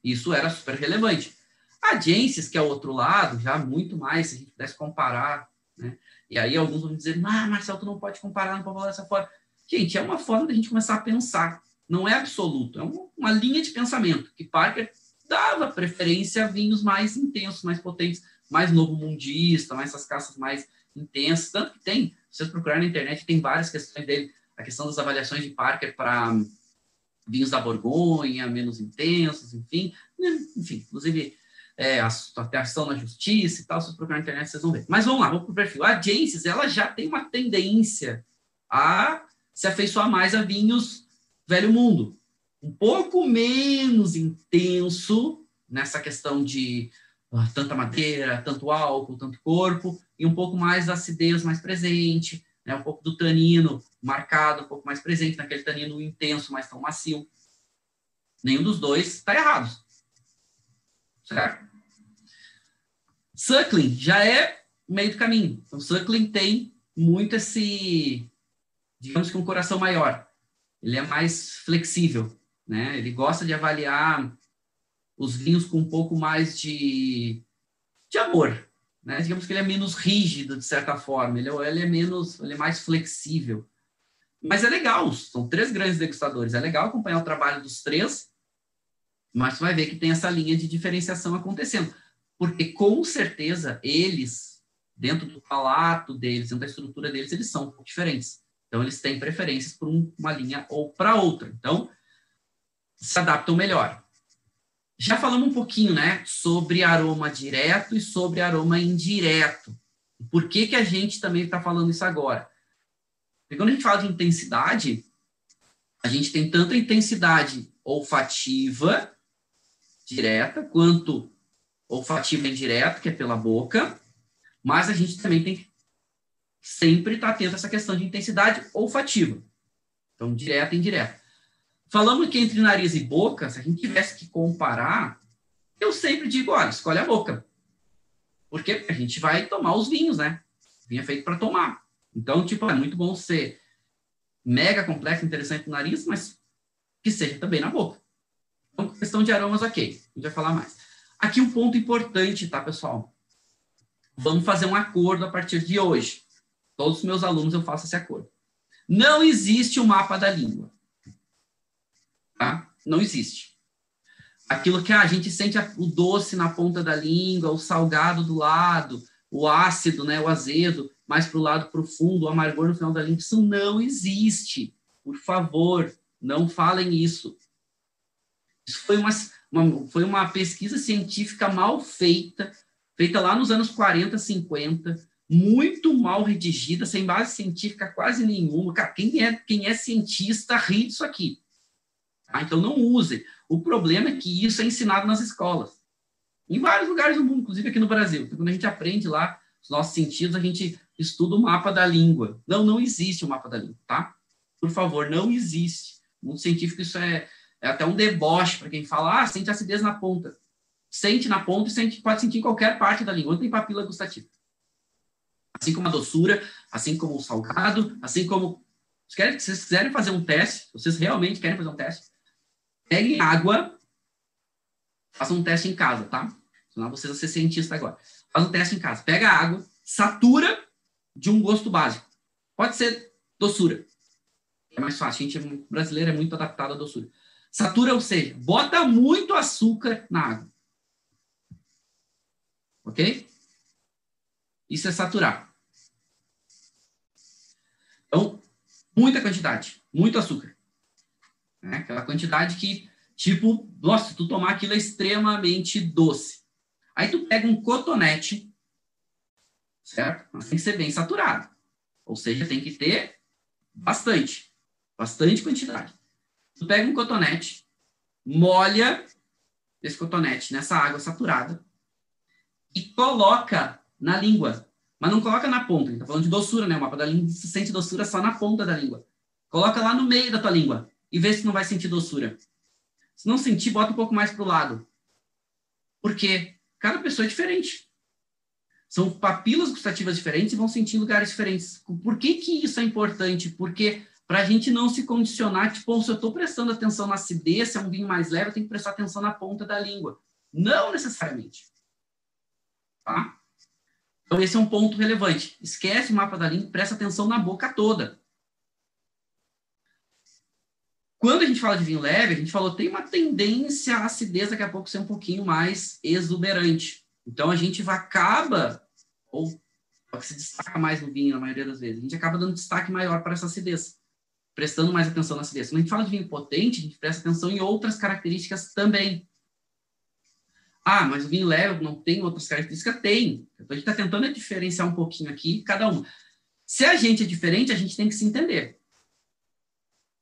isso era super relevante. A Jensis, que é o outro lado, já muito mais, se a gente pudesse comparar, né? E aí alguns vão dizer, ah, Marcelo, tu não pode comparar, não pode falar dessa forma. Gente, é uma forma da gente começar a pensar. Não é absoluto, é uma linha de pensamento que Parker dava preferência a vinhos mais intensos, mais potentes, mais novo mundista, mais essas caças mais intensas. Tanto que tem, se vocês procurarem na internet, tem várias questões dele. A questão das avaliações de Parker para vinhos da Borgonha, menos intensos, enfim. Enfim, inclusive é, a, a ação na justiça e tal, se vocês procurarem na internet, vocês vão ver. Mas vamos lá, vamos para o perfil. A Jancis, ela já tem uma tendência a se afeiçoar mais a vinhos velho mundo um pouco menos intenso nessa questão de tanta madeira, tanto álcool, tanto corpo, e um pouco mais acidez mais presente, né, um pouco do tanino marcado, um pouco mais presente, naquele tanino intenso, mas tão macio. Nenhum dos dois está errado. Certo? Suckling já é meio do caminho. Então, Suckling tem muito esse, digamos que um coração maior. Ele é mais flexível né? Ele gosta de avaliar os vinhos com um pouco mais de, de amor, né? Digamos que ele é menos rígido, de certa forma, ele, é, ele é menos, ele é mais flexível. Mas é legal, são três grandes degustadores, é legal acompanhar o trabalho dos três, mas você vai ver que tem essa linha de diferenciação acontecendo. Porque, com certeza, eles, dentro do palato deles, dentro da estrutura deles, eles são um pouco diferentes. Então, eles têm preferências por uma linha ou para outra. Então, se adaptam melhor. Já falamos um pouquinho, né, sobre aroma direto e sobre aroma indireto. Por que, que a gente também está falando isso agora? Porque quando a gente fala de intensidade, a gente tem tanto a intensidade olfativa direta, quanto olfativa indireta, que é pela boca, mas a gente também tem que sempre estar atento a essa questão de intensidade olfativa. Então, direta e indireta. Falando que entre nariz e boca, se a gente tivesse que comparar, eu sempre digo, olha, escolhe a boca. Porque a gente vai tomar os vinhos, né? Vinho é feito para tomar. Então, tipo, é muito bom ser mega complexo, interessante no nariz, mas que seja também na boca. Então, questão de aromas, ok. A gente vai falar mais. Aqui um ponto importante, tá, pessoal? Vamos fazer um acordo a partir de hoje. Todos os meus alunos eu faço esse acordo. Não existe um mapa da língua. Tá? Não existe. Aquilo que a gente sente o doce na ponta da língua, o salgado do lado, o ácido, né, o azedo, mais para o lado profundo, o amargor no final da língua, isso não existe. Por favor, não falem isso. Isso foi uma, uma, foi uma pesquisa científica mal feita, feita lá nos anos 40, 50, muito mal redigida, sem base científica quase nenhuma. Cara, quem é, quem é cientista ri disso aqui. Tá? Então, não use. O problema é que isso é ensinado nas escolas. Em vários lugares do mundo, inclusive aqui no Brasil. Então, quando a gente aprende lá os nossos sentidos, a gente estuda o mapa da língua. Não, não existe o mapa da língua, tá? Por favor, não existe. No mundo científico, isso é, é até um deboche para quem fala, ah, sente acidez na ponta. Sente na ponta e sente, pode sentir em qualquer parte da língua, não tem papila gustativa. Assim como a doçura, assim como o salgado, assim como. Se vocês quiserem fazer um teste, vocês realmente querem fazer um teste, peguem água, façam um teste em casa, tá? Senão vocês vão ser cientistas agora. Faz um teste em casa. Pega água, satura de um gosto básico. Pode ser doçura. É mais fácil. A gente é, brasileiro é muito adaptado à doçura. Satura, ou seja, bota muito açúcar na água. Ok? Isso é saturar. Então, muita quantidade, muito açúcar. Né? Aquela quantidade que, tipo, nossa, tu tomar aquilo é extremamente doce. Aí tu pega um cotonete, certo? Mas tem que ser bem saturado. Ou seja, tem que ter bastante, bastante quantidade. Tu pega um cotonete, molha esse cotonete nessa água saturada e coloca na língua. Mas não coloca na ponta, a gente tá falando de doçura, né? O mapa da língua se sente doçura só na ponta da língua. Coloca lá no meio da tua língua e vê se não vai sentir doçura. Se não sentir, bota um pouco mais para o lado. Porque cada pessoa é diferente. São papilas gustativas diferentes e vão sentir em lugares diferentes. Por que, que isso é importante? Porque para a gente não se condicionar, tipo, se eu estou prestando atenção na acidez, se é um vinho mais leve, eu tenho que prestar atenção na ponta da língua. Não necessariamente. Tá? Então, esse é um ponto relevante. Esquece o mapa da língua, presta atenção na boca toda. Quando a gente fala de vinho leve, a gente falou tem uma tendência à acidez daqui a pouco ser um pouquinho mais exuberante. Então, a gente acaba, ou que se destaca mais no vinho na maioria das vezes, a gente acaba dando destaque maior para essa acidez prestando mais atenção na acidez. Quando a gente fala de vinho potente, a gente presta atenção em outras características também. Ah, mas o vinho leve não tem outras características? Tem. Então, a gente está tentando diferenciar um pouquinho aqui cada uma. Se a gente é diferente, a gente tem que se entender.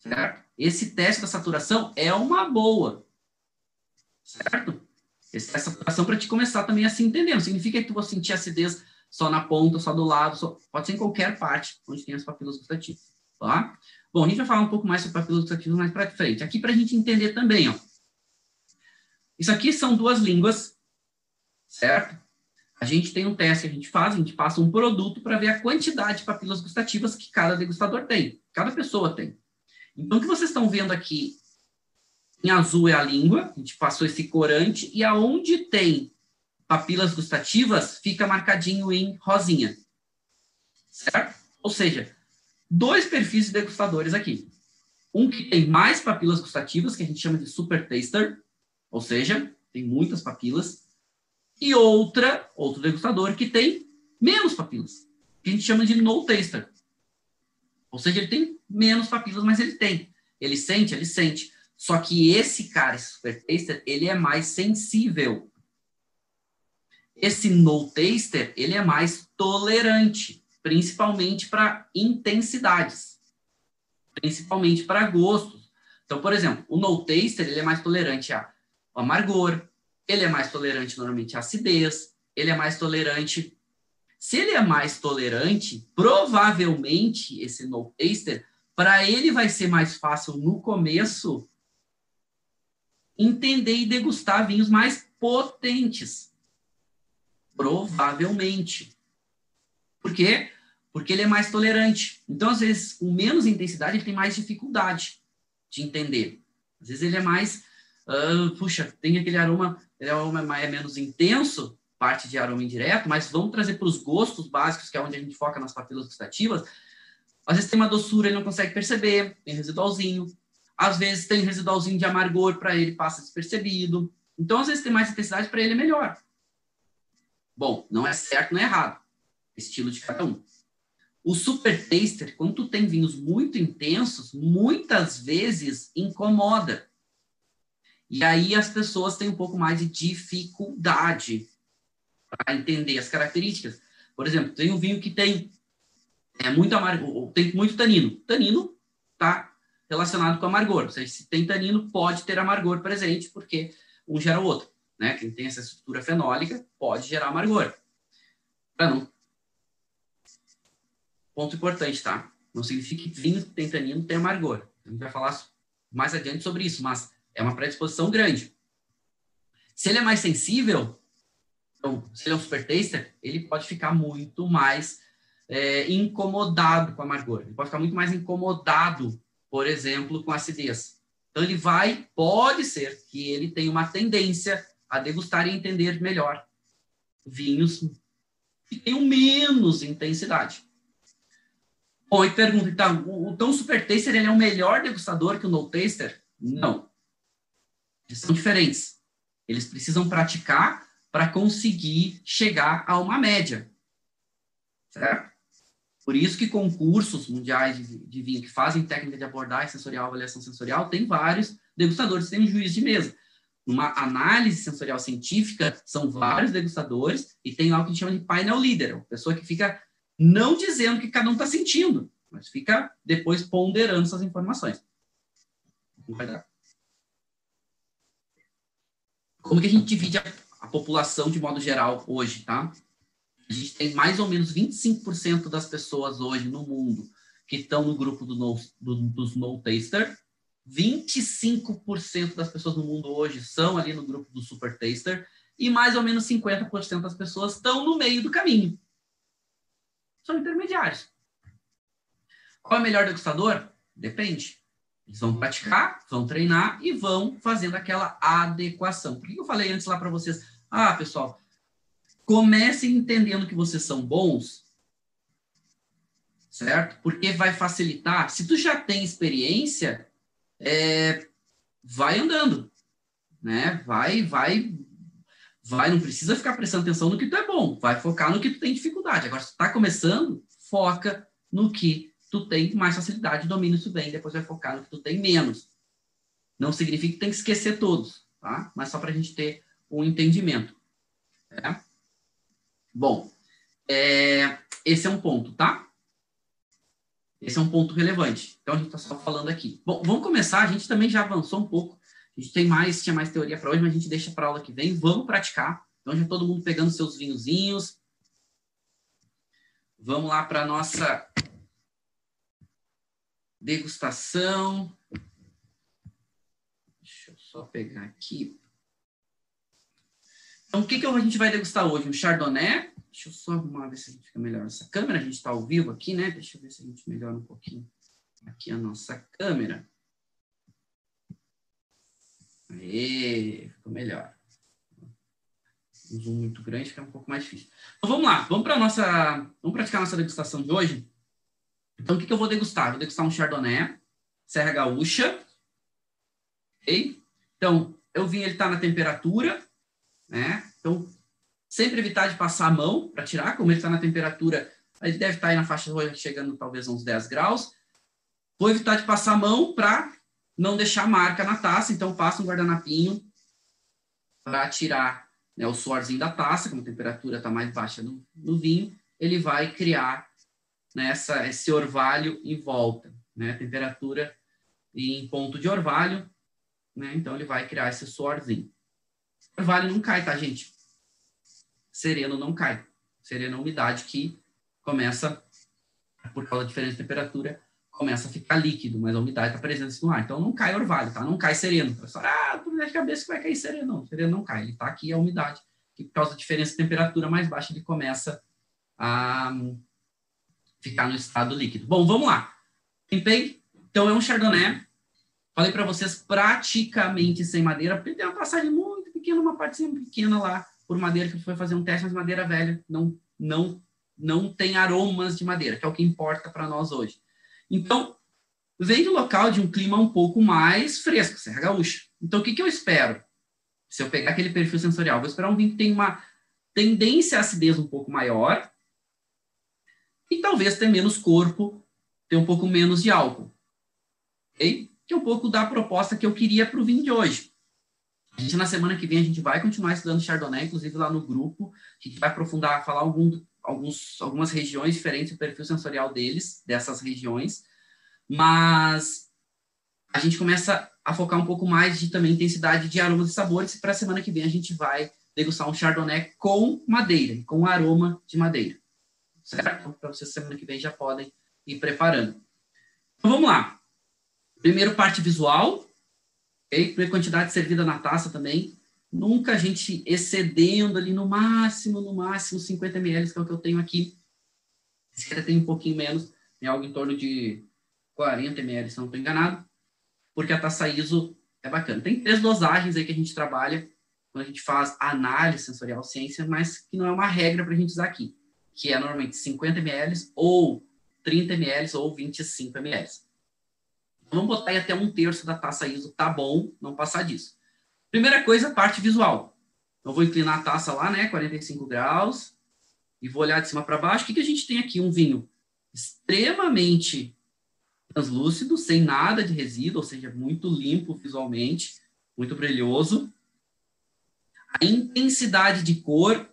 Certo? Esse teste da saturação é uma boa. Certo? Da saturação para te começar também a se entender. Não significa que tu vai sentir acidez só na ponta, só do lado, só... pode ser em qualquer parte onde tem as papilas gustativas. Tá? Bom, a gente vai falar um pouco mais sobre papilas gustativas mais para frente. Aqui para a gente entender também, ó. Isso aqui são duas línguas, certo? A gente tem um teste que a gente faz, a gente passa um produto para ver a quantidade de papilas gustativas que cada degustador tem, cada pessoa tem. Então, o que vocês estão vendo aqui Em azul é a língua, a gente passou esse corante, e aonde tem papilas gustativas, fica marcadinho em rosinha. Certo? Ou seja, dois perfis de degustadores aqui. Um que tem mais papilas gustativas, que a gente chama de super taster, ou seja, tem muitas papilas, e outra, outro degustador que tem menos papilas, que a gente chama de no taster. Ou seja, ele tem menos papilas, mas ele tem. Ele sente, ele sente. Só que esse cara, esse super taster, ele é mais sensível. Esse no taster, ele é mais tolerante, principalmente para intensidades, principalmente para gostos. Então, por exemplo, o no taster, ele é mais tolerante a amargor, ele é mais tolerante normalmente à acidez, ele é mais tolerante. Se ele é mais tolerante, provavelmente esse no taster, para ele vai ser mais fácil no começo entender e degustar vinhos mais potentes. Provavelmente. Por quê? Porque ele é mais tolerante. Então, às vezes, com menos intensidade, ele tem mais dificuldade de entender. Às vezes ele é mais, uh, puxa, tem aquele aroma ele é, é menos intenso, parte de aroma indireto, mas vamos trazer para os gostos básicos, que é onde a gente foca nas papilas gustativas. Às vezes tem uma doçura, ele não consegue perceber, tem residualzinho. Às vezes tem residualzinho de amargor, para ele passa despercebido. Então, às vezes tem mais intensidade, para ele é melhor. Bom, não é certo, não é errado. Estilo de cada um. O super taster, quando tu tem vinhos muito intensos, muitas vezes incomoda. E aí as pessoas têm um pouco mais de dificuldade para entender as características. Por exemplo, tem um vinho que tem é muito amargo, tem muito tanino. Tanino está relacionado com amargor. Ou seja, se tem tanino, pode ter amargor presente, porque um gera o outro. Né? Quem tem essa estrutura fenólica pode gerar amargor. Para. Ponto importante, tá? Não significa que vinho que tem tanino tem amargor. A gente vai falar mais adiante sobre isso, mas é uma predisposição grande. Se ele é mais sensível, então, se ele é um super taster, ele pode ficar muito mais é, incomodado com amargor. Ele pode ficar muito mais incomodado, por exemplo, com acidez. Então, ele vai, pode ser que ele tenha uma tendência a degustar e entender melhor vinhos que tenham menos intensidade. Bom, e pergunta, então, o, o super taster ele é o melhor degustador que o no taster? Não. Eles são diferentes. Eles precisam praticar para conseguir chegar a uma média. Certo? Por isso que concursos mundiais de, de vinho que fazem técnica de abordagem sensorial, avaliação sensorial, tem vários degustadores, tem um juiz de mesa. Numa análise sensorial científica, são vários degustadores e tem algo que a gente chama de painel leader, uma pessoa que fica não dizendo o que cada um está sentindo, mas fica depois ponderando essas informações. Como que a gente divide a, a população de modo geral hoje, tá? A gente tem mais ou menos 25% das pessoas hoje no mundo que estão no grupo do no, do, dos no taster. 25% das pessoas no mundo hoje são ali no grupo do super taster e mais ou menos 50% das pessoas estão no meio do caminho. São intermediários. Qual é o melhor degustador? Depende. Eles vão praticar, vão treinar e vão fazendo aquela adequação. Por que eu falei antes lá para vocês? Ah, pessoal, comecem entendendo que vocês são bons, certo? Porque vai facilitar. Se tu já tem experiência, é, vai andando, né? Vai, vai, vai. Não precisa ficar prestando atenção no que tu é bom. Vai focar no que tu tem dificuldade. Agora, se tu tá começando, foca no que tu tem mais facilidade, domina isso bem, depois vai focar no que tu tem menos. Não significa que tem que esquecer todos, tá? Mas só para a gente ter um entendimento. É? Bom, é, esse é um ponto, tá? Esse é um ponto relevante. Então a gente está só falando aqui. Bom, vamos começar. A gente também já avançou um pouco. A gente tem mais, tinha mais teoria para hoje, mas a gente deixa para aula que vem. Vamos praticar. Então já todo mundo pegando seus vinhozinhos. Vamos lá para nossa degustação. Deixa eu só pegar aqui. Então, o que, que a gente vai degustar hoje? Um Chardonnay. Deixa eu só arrumar, ver se a gente fica melhor essa câmera. A gente está ao vivo aqui, né? Deixa eu ver se a gente melhora um pouquinho aqui a nossa câmera. Aê, ficou melhor. Um zoom muito grande fica um pouco mais difícil. Então vamos lá, vamos para nossa, vamos praticar a nossa degustação de hoje. Então o que, que eu vou degustar? Vou degustar um Chardonnay, Serra Gaúcha. Então, eu vim, ele está na temperatura, né? Então, sempre evitar de passar a mão para tirar, como ele está na temperatura, ele deve estar tá aí na faixa chegando talvez uns 10 graus. Vou evitar de passar a mão para não deixar marca na taça, então passa um guardanapinho para tirar né, o suorzinho da taça, como a temperatura está mais baixa no, no, vinho, ele vai criar né, essa, esse orvalho em volta, né, temperatura em ponto de orvalho, né, então ele vai criar esse suorzinho. Orvalho não cai, tá, gente? Sereno não cai. Sereno é umidade que começa, por causa da diferença de temperatura, começa a ficar líquido, mas a umidade está presente no ar. Então não cai orvalho, tá? Não cai sereno. Pessoal, ah, por de cabeça que vai cair sereno. Não, sereno não cai. Ele está aqui a umidade, que por causa da diferença de temperatura mais baixa, ele começa a ficar no estado líquido. Bom, vamos lá. Tempei. Então é um Chardonnay. Falei para vocês praticamente sem madeira, porque tem uma passagem muito pequena, uma partezinha pequena lá por madeira que foi fazer um teste, mas madeira velha não não não tem aromas de madeira, que é o que importa para nós hoje. Então, vem do local de um clima um pouco mais fresco, Serra Gaúcha. Então, o que, que eu espero? Se eu pegar aquele perfil sensorial, vou esperar um vinho que tem uma tendência à acidez um pouco maior e talvez ter menos corpo, ter um pouco menos de álcool. Ok? Que é um pouco da proposta que eu queria para o vinho de hoje. A gente, na semana que vem, a gente vai continuar estudando Chardonnay, inclusive lá no grupo. A gente vai aprofundar, falar algum, alguns, algumas regiões diferentes, o perfil sensorial deles, dessas regiões, mas a gente começa a focar um pouco mais de também intensidade de aromas e sabores, e para a semana que vem a gente vai degustar um Chardonnay com madeira, com aroma de madeira. Certo? Então, para vocês, semana que vem já podem ir preparando. Então, vamos lá. Primeiro, parte visual. Okay? Primeira quantidade servida na taça também nunca a gente excedendo ali no máximo, no máximo 50 ml, que é o que eu tenho aqui. Esse aqui tem um pouquinho menos, tem algo em torno de 40 ml, se não estou enganado, porque a taça ISO é bacana. Tem três dosagens aí que a gente trabalha quando a gente faz análise sensorial ciência, mas que não é uma regra para a gente usar aqui, que é normalmente 50 ml ou 30 ml ou 25 ml. Vamos botar até um terço da taça ISO, tá bom, não passar disso. Primeira coisa, parte visual. Eu vou inclinar a taça lá, né, 45 graus, e vou olhar de cima para baixo. O que, que a gente tem aqui? Um vinho extremamente translúcido, sem nada de resíduo, ou seja, muito limpo visualmente, muito brilhoso. A intensidade de cor,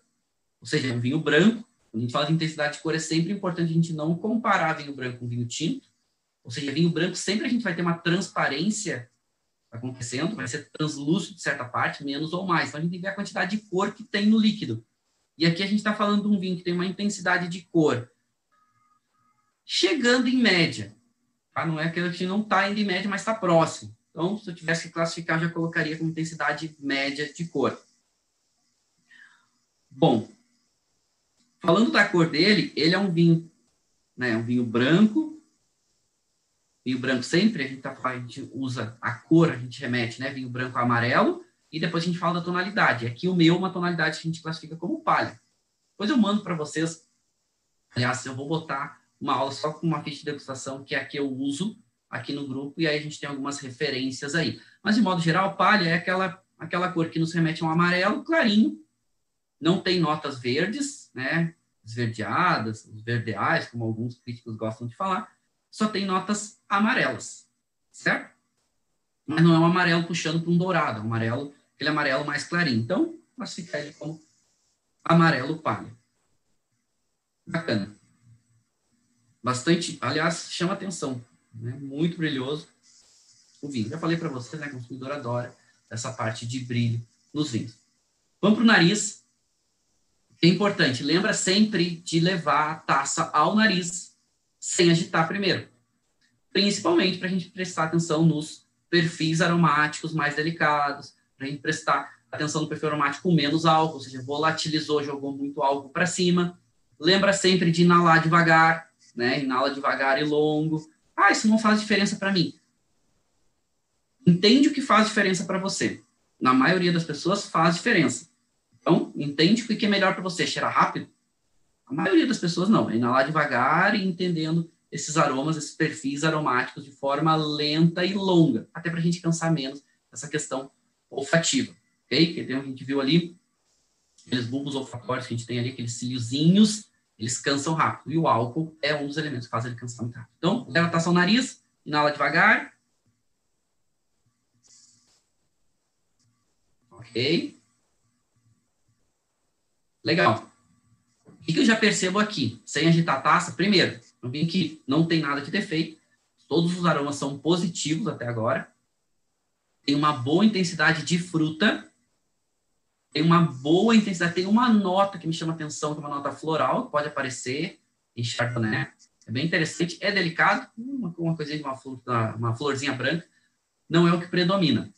ou seja, é um vinho branco. Quando a gente fala de intensidade de cor, é sempre importante a gente não comparar vinho branco com vinho tinto. Ou seja, vinho branco sempre a gente vai ter uma transparência acontecendo, vai ser translúcido de certa parte, menos ou mais. Então, a gente tem que ver a quantidade de cor que tem no líquido. E aqui a gente está falando de um vinho que tem uma intensidade de cor chegando em média. Tá? Não é que a gente não está indo em média, mas está próximo. Então, se eu tivesse que classificar, eu já colocaria como intensidade média de cor. Bom, falando da cor dele, ele é um vinho, né, um vinho branco, vinho branco sempre, a gente, tá, a gente usa a cor, a gente remete, né? Vinho branco amarelo, e depois a gente fala da tonalidade. Aqui o meu é uma tonalidade que a gente classifica como palha. Depois eu mando para vocês, aliás, eu vou botar uma aula só com uma ficha de degustação, que é a que eu uso aqui no grupo, e aí a gente tem algumas referências aí. Mas, de modo geral, palha é aquela, aquela cor que nos remete a um amarelo clarinho, não tem notas verdes, né? Esverdeadas, verdeais, como alguns críticos gostam de falar, só tem notas amarelas, certo? Mas não é um amarelo puxando para um dourado, é um amarelo, aquele amarelo mais clarinho. Então, classificar ele como amarelo palha. Bacana. Bastante, aliás, chama atenção, né? Muito brilhoso o vinho. Já falei para vocês, né? O consumidor adora essa parte de brilho nos vinhos. Vamos para o nariz. É importante, lembra sempre de levar a taça ao nariz sem agitar primeiro. Principalmente para a gente prestar atenção nos perfis aromáticos mais delicados, para a gente prestar atenção no perfil aromático menos álcool, ou seja, volatilizou, jogou muito álcool para cima. Lembra sempre de inalar devagar, né? Inala devagar e longo. Ah, isso não faz diferença para mim. Entende o que faz diferença para você. Na maioria das pessoas faz diferença. Então, entende o que é melhor para você. Cheirar rápido? A maioria das pessoas não. É inalar devagar e entendendo esses aromas, esses perfis aromáticos de forma lenta e longa, até para a gente cansar menos essa questão olfativa, ok? Que a gente viu ali, aqueles bulbos olfatórios que a gente tem ali, aqueles ciliozinhos, eles cansam rápido. E o álcool é um dos elementos que faz ele cansar muito rápido. Então, leva ao nariz, inala devagar. Ok. Legal. O que eu já percebo aqui, sem agitar a taça? Primeiro, vi que não tem nada de defeito. Todos os aromas são positivos até agora. Tem uma boa intensidade de fruta. Tem uma boa intensidade. Tem uma nota que me chama atenção, que é uma nota floral, pode aparecer em Chardonnay. É bem interessante. É delicado, uma, uma coisinha de uma, uma florzinha branca. Não é o que predomina.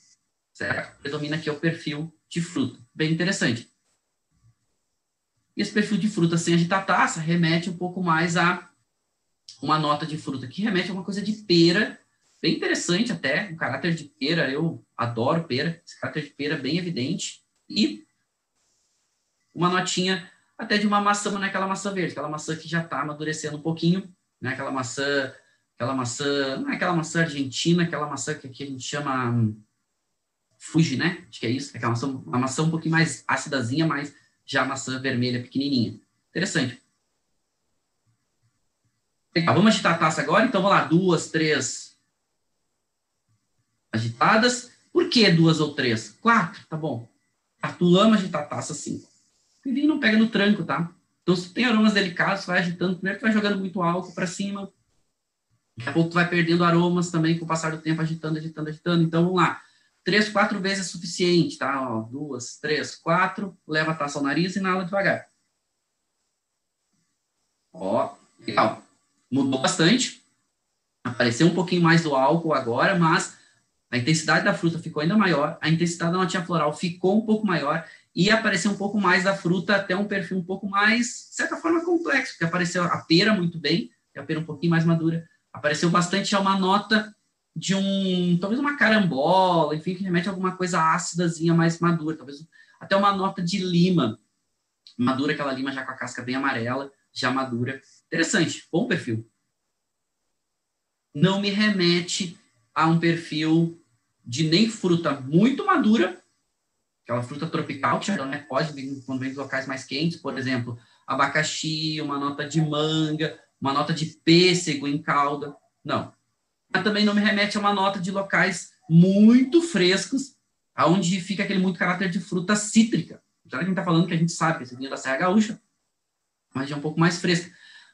Certo? Predomina aqui é o perfil de fruta. Bem interessante. E esse perfil de fruta sem agitar taça remete um pouco mais a uma nota de fruta, que remete a uma coisa de pera, bem interessante até, um caráter de pera, eu adoro pera, esse caráter de pera bem evidente, e uma notinha até de uma maçã, não é aquela maçã verde, aquela maçã que já está amadurecendo um pouquinho, né? aquela maçã, aquela maçã, não é aquela maçã argentina, aquela maçã que aqui a gente chama hum, Fuji, né? Acho que é isso, aquela maçã, uma maçã um pouquinho mais acidazinha, mas já a maçã vermelha pequenininha. Interessante. Legal, vamos agitar a taça agora? Então, vamos lá, duas, três agitadas. Por que duas ou três? Quatro, tá bom. Arthur ama agitar a taça cinco. O vinho não pega no tranco, tá? Então, se tem aromas delicados, vai agitando. Primeiro, tu vai jogando muito álcool para cima. Daqui a pouco, tu vai perdendo aromas também com o passar do tempo, agitando, agitando, agitando. Então, vamos lá três, quatro vezes é suficiente, tá? Ó, duas, três, quatro, leva a taça ao nariz e inala devagar. Ó, legal. Mudou bastante. Apareceu um pouquinho mais do álcool agora, mas a intensidade da fruta ficou ainda maior, a intensidade da notinha floral ficou um pouco maior e apareceu um pouco mais da fruta, até um perfil um pouco mais, de certa forma, complexo, porque apareceu a pera muito bem, é a pera um pouquinho mais madura. Apareceu bastante já uma nota de um, talvez uma carambola, enfim, que remete a alguma coisa ácidazinha mais madura, talvez até uma nota de lima, madura, aquela lima já com a casca bem amarela, já madura. Interessante, bom perfil. Não me remete a um perfil de nem fruta muito madura, aquela fruta tropical, que já pode vir quando vem dos locais mais quentes, por exemplo, abacaxi, uma nota de manga, uma nota de pêssego em calda. Não, também não me remete a uma nota de locais muito frescos, aonde fica aquele muito caráter de fruta cítrica. Já que a gente está falando que a gente sabe que esse vinho é da Serra Gaúcha, mas já é um pouco mais fresca.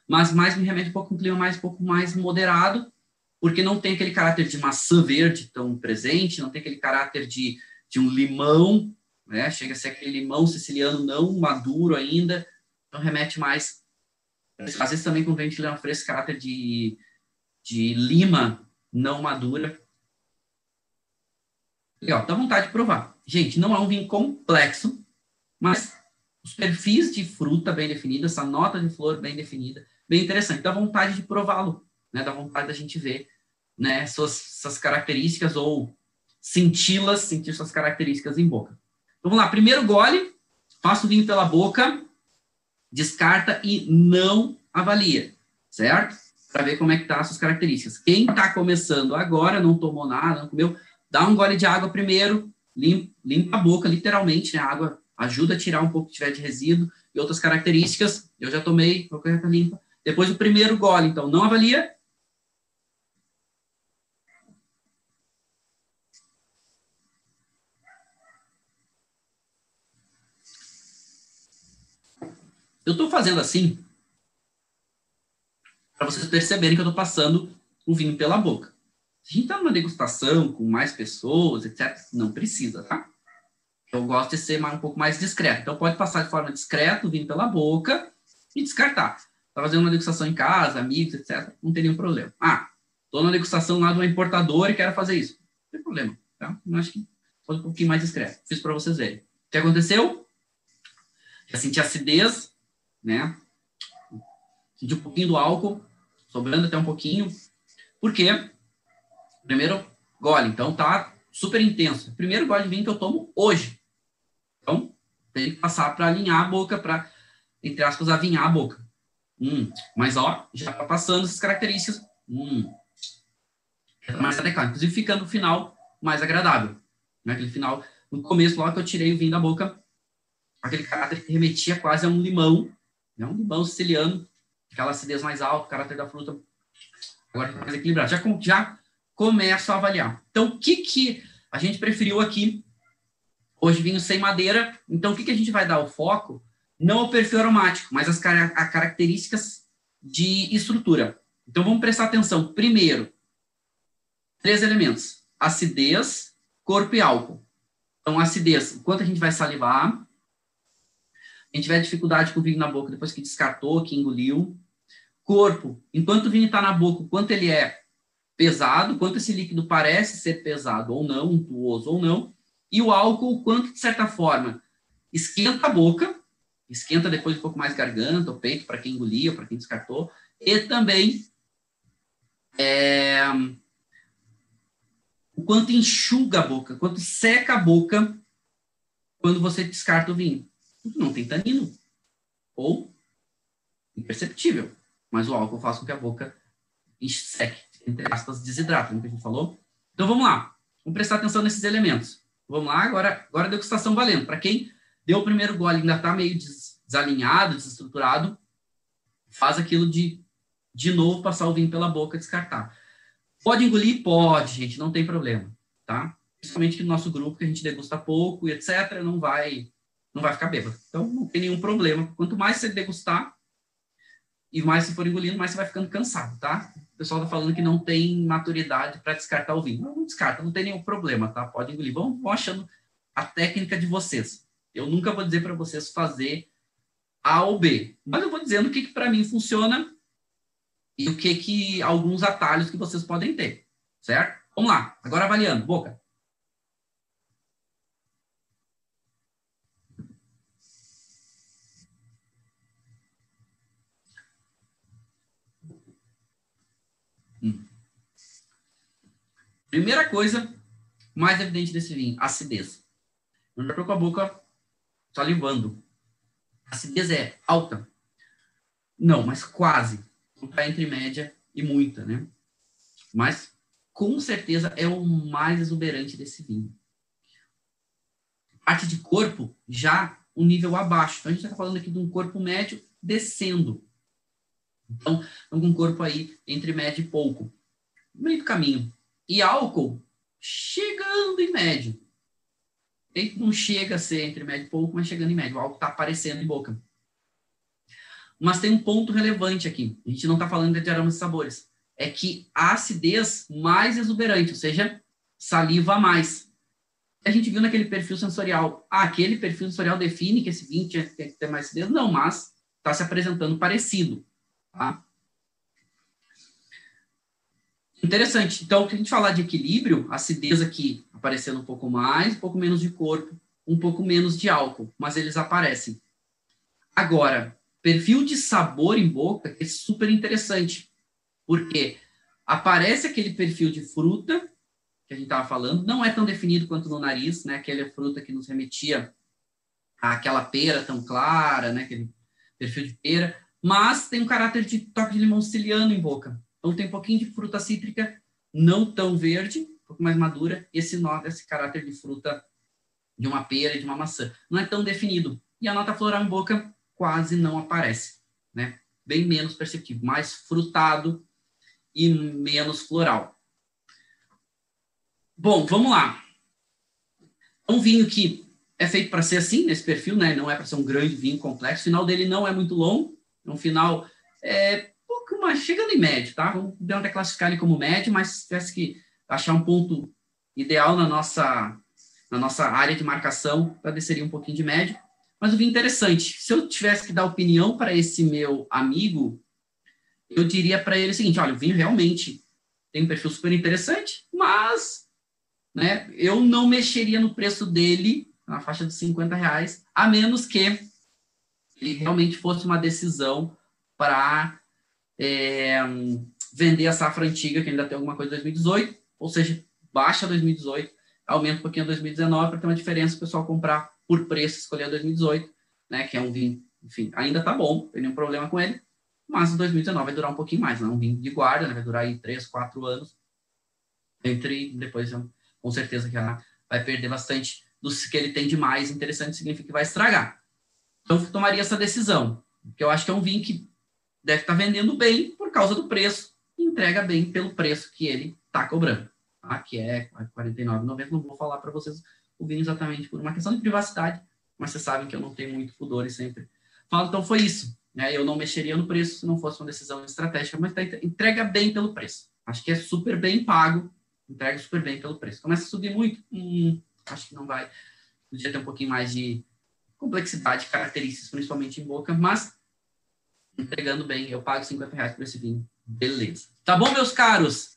Mas mais me remete um pouco um clima mais um pouco mais moderado, porque não tem aquele caráter de maçã verde tão presente, não tem aquele caráter de, de um limão, né? Chega a ser aquele limão siciliano não maduro ainda, então remete mais. Às vezes também quando vem de limão fresco, caráter de de lima não madura. Legal, dá vontade de provar. Gente, não é um vinho complexo, mas os perfis de fruta bem definidos, essa nota de flor bem definida, bem interessante. Dá vontade de prová-lo, né? Dá vontade da gente ver, né? Suas, suas características ou senti-las, sentir suas características em boca. Então, vamos lá. Primeiro gole, passa o vinho pela boca, descarta e não avalia, certo? Para ver como é que tá as suas características. Quem está começando agora, não tomou nada, não comeu, dá um gole de água primeiro, limpa, limpa a boca, literalmente, né? A água ajuda a tirar um pouco que tiver de resíduo e outras características. Eu já tomei, a boca já tá limpa. Depois o primeiro gole, então, não avalia. Eu estou fazendo assim para vocês perceberem que eu estou passando o vinho pela boca. Se a gente está numa degustação com mais pessoas, etc., não precisa, tá? Eu gosto de ser um pouco mais discreto. Então, pode passar de forma discreta o vinho pela boca e descartar. Está fazendo uma degustação em casa, amigos, etc., não tem nenhum problema. Ah, estou na degustação lá do importador e quero fazer isso. Não tem problema, tá? Eu acho que pode um pouquinho mais discreto. Fiz para vocês verem. O que aconteceu? Já senti acidez, né? Senti um pouquinho do álcool sobrando até um pouquinho. Por quê? Primeiro, gole. Então, tá super intenso. Primeiro gole de vinho que eu tomo hoje. Então, tem que passar para alinhar a boca, para, entre aspas, avinhar a boca. Hum, mas, ó, já está passando essas características. Hum, é mais adequado. Inclusive, fica no final mais agradável. Naquele né? final, no começo, logo que eu tirei o vinho da boca, aquele caráter que remetia quase a um limão, né? um limão siciliano, aquela acidez mais alta, o caráter da fruta agora mais equilibrado. Já, já começo a avaliar. Então, o que, que a gente preferiu aqui? Hoje vinho sem madeira. Então, o que, que a gente vai dar o foco? Não ao perfil aromático, mas as car características de estrutura. Então, vamos prestar atenção. Primeiro, três elementos: acidez, corpo e álcool. Então, acidez, quanto a gente vai salivar. A gente tiver dificuldade com o vinho na boca depois que descartou, que engoliu. Corpo, enquanto o vinho está na boca, quanto ele é pesado, quanto esse líquido parece ser pesado ou não, untuoso ou não, e o álcool, quanto, de certa forma, esquenta a boca, esquenta depois um pouco mais garganta, o peito, para quem engolia, para quem descartou, e também é, o quanto enxuga a boca, quanto seca a boca quando você descarta o vinho. Não tem tanino, ou imperceptível, mas o álcool faz com que a boca seque entre aspas, desidrata, como a gente falou. Então vamos lá, vamos prestar atenção nesses elementos. Vamos lá, agora, agora a degustação valendo. Para quem deu o primeiro gole ainda está meio desalinhado, desestruturado, faz aquilo de, de novo, passar o vinho pela boca descartar. Pode engolir? Pode, gente, não tem problema, tá? Principalmente que no nosso grupo, que a gente degusta pouco e etc., não vai, não vai ficar bêbado. Então, não tem nenhum problema. Quanto mais você degustar, e mais se for engolindo, mais você vai ficando cansado, tá? O pessoal tá falando que não tem maturidade para descartar o vinho. Não, não descarta, não tem nenhum problema, tá? Pode engolir. Vão, vão achando a técnica de vocês. Eu nunca vou dizer para vocês fazer A ou B, mas eu vou dizendo o que, que para mim funciona e o que que alguns atalhos que vocês podem ter, certo? Vamos lá. Agora avaliando. Boca. Primeira coisa mais evidente desse vinho, acidez. Eu já estou com a boca salivando. A acidez é alta? Não, mas quase. Está entre média e muita, né? Mas, com certeza, é o mais exuberante desse vinho. Parte de corpo, já um nível abaixo. Então, a gente está falando aqui de um corpo médio descendo. Então, um corpo aí entre médio e pouco. Meio do caminho. E álcool chegando em médio. Não chega a ser entre médio e pouco, mas chegando em médio. O álcool está aparecendo em boca. Mas tem um ponto relevante aqui. A gente não está falando de aromas e sabores. É que a acidez mais exuberante, ou seja, saliva a mais. A gente viu naquele perfil sensorial. Ah, aquele perfil sensorial define que esse vinho tinha que ter mais acidez? Não, mas está se apresentando parecido. Tá? Interessante. Então, se a gente falar de equilíbrio, acidez aqui aparecendo um pouco mais, um pouco menos de corpo, um pouco menos de álcool, mas eles aparecem. Agora, perfil de sabor em boca é super interessante, porque aparece aquele perfil de fruta que a gente estava falando, não é tão definido quanto no nariz, né? Aquela fruta que nos remetia àquela pera tão clara, né? Aquele perfil de pera, mas tem um caráter de toque de limão siciliano em boca. Então tem um pouquinho de fruta cítrica, não tão verde, um pouco mais madura, esse, nota, esse caráter de fruta de uma pera de uma maçã. Não é tão definido. E a nota floral em boca quase não aparece, né? Bem menos perceptível, mais frutado e menos floral. Bom, vamos lá. Um vinho que é feito para ser assim, nesse perfil, né? Não é para ser um grande vinho complexo. O final dele não é muito longo. É um final é, mas chegando em médio, tá? Vamos tentar classificar ele como médio, mas se tivesse que achar um ponto ideal na nossa, na nossa área de marcação, para desceria um pouquinho de médio. Mas o vinho interessante. Se eu tivesse que dar opinião para esse meu amigo, eu diria para ele o seguinte: olha, o vinho realmente tem um perfil super interessante, mas né, eu não mexeria no preço dele, na faixa de 50 reais, a menos que ele realmente fosse uma decisão para é, vender a safra antiga, que ainda tem alguma coisa de 2018, ou seja, baixa 2018, aumenta um pouquinho 2019 para ter uma diferença o pessoal comprar por preço, escolher 2018, né, que é um vinho, enfim, ainda tá bom, não tem nenhum problema com ele, mas 2019 vai durar um pouquinho mais, não é um vinho de guarda, né, vai durar aí 3, 4 anos, entre, depois com certeza que ela vai perder bastante dos que ele tem de mais interessante, significa que vai estragar. Então, tomaria essa decisão, porque eu acho que é um vinho que deve estar vendendo bem por causa do preço, entrega bem pelo preço que ele está cobrando tá? que é R$ 49,90. Não vou falar para vocês o vinho exatamente por uma questão de privacidade, mas vocês sabem que eu não tenho muito pudor e sempre falo. Então foi isso. Né? Eu não mexeria no preço se não fosse uma decisão estratégica, mas tá, entrega bem pelo preço. Acho que é super bem pago, entrega super bem pelo preço. Começa a subir muito, hum, acho que não vai. Podia ter um pouquinho mais de complexidade, características, principalmente em boca, mas entregando bem, eu pago 50 reais por esse vinho. Beleza. Tá bom, meus caros?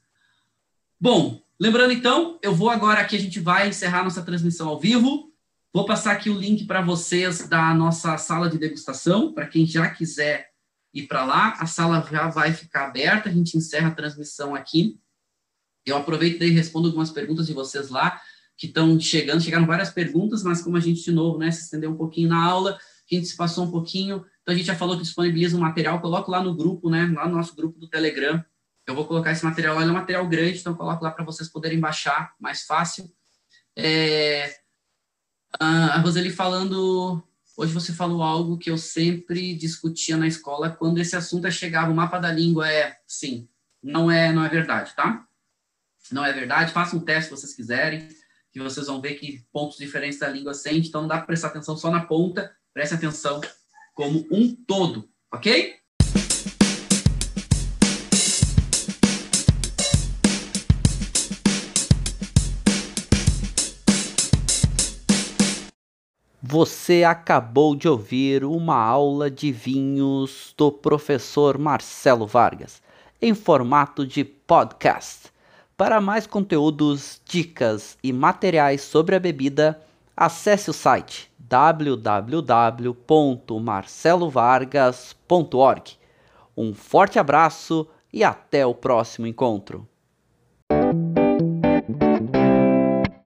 Bom, Lembrando, então, eu vou agora aqui, a gente vai encerrar nossa transmissão ao vivo. Vou passar aqui o link para vocês da nossa sala de degustação, para quem já quiser ir para lá. A sala já vai ficar aberta, a gente encerra a transmissão aqui. Eu aproveito e respondo algumas perguntas de vocês lá, que estão chegando. Chegaram várias perguntas, mas como a gente, de novo, né, se estendeu um pouquinho na aula, a gente se passou um pouquinho. Então, a gente já falou que disponibiliza um material, coloco lá no grupo, né, lá no nosso grupo do Telegram, eu vou colocar esse material lá, ele é um material grande, então coloco lá para vocês poderem baixar mais fácil. É, a Roseli falando, hoje você falou algo que eu sempre discutia na escola, quando esse assunto chegava, o mapa da língua é, sim, não é, não é verdade, tá? Não é verdade, façam um teste se vocês quiserem, que vocês vão ver que pontos diferentes da língua sente, então não dá para prestar atenção só na ponta, preste atenção como um todo, ok? Você acabou de ouvir uma aula de vinhos do professor Marcelo Vargas, em formato de podcast. Para mais conteúdos, dicas e materiais sobre a bebida, acesse o site www.marcelovargas.org. Um forte abraço e até o próximo encontro.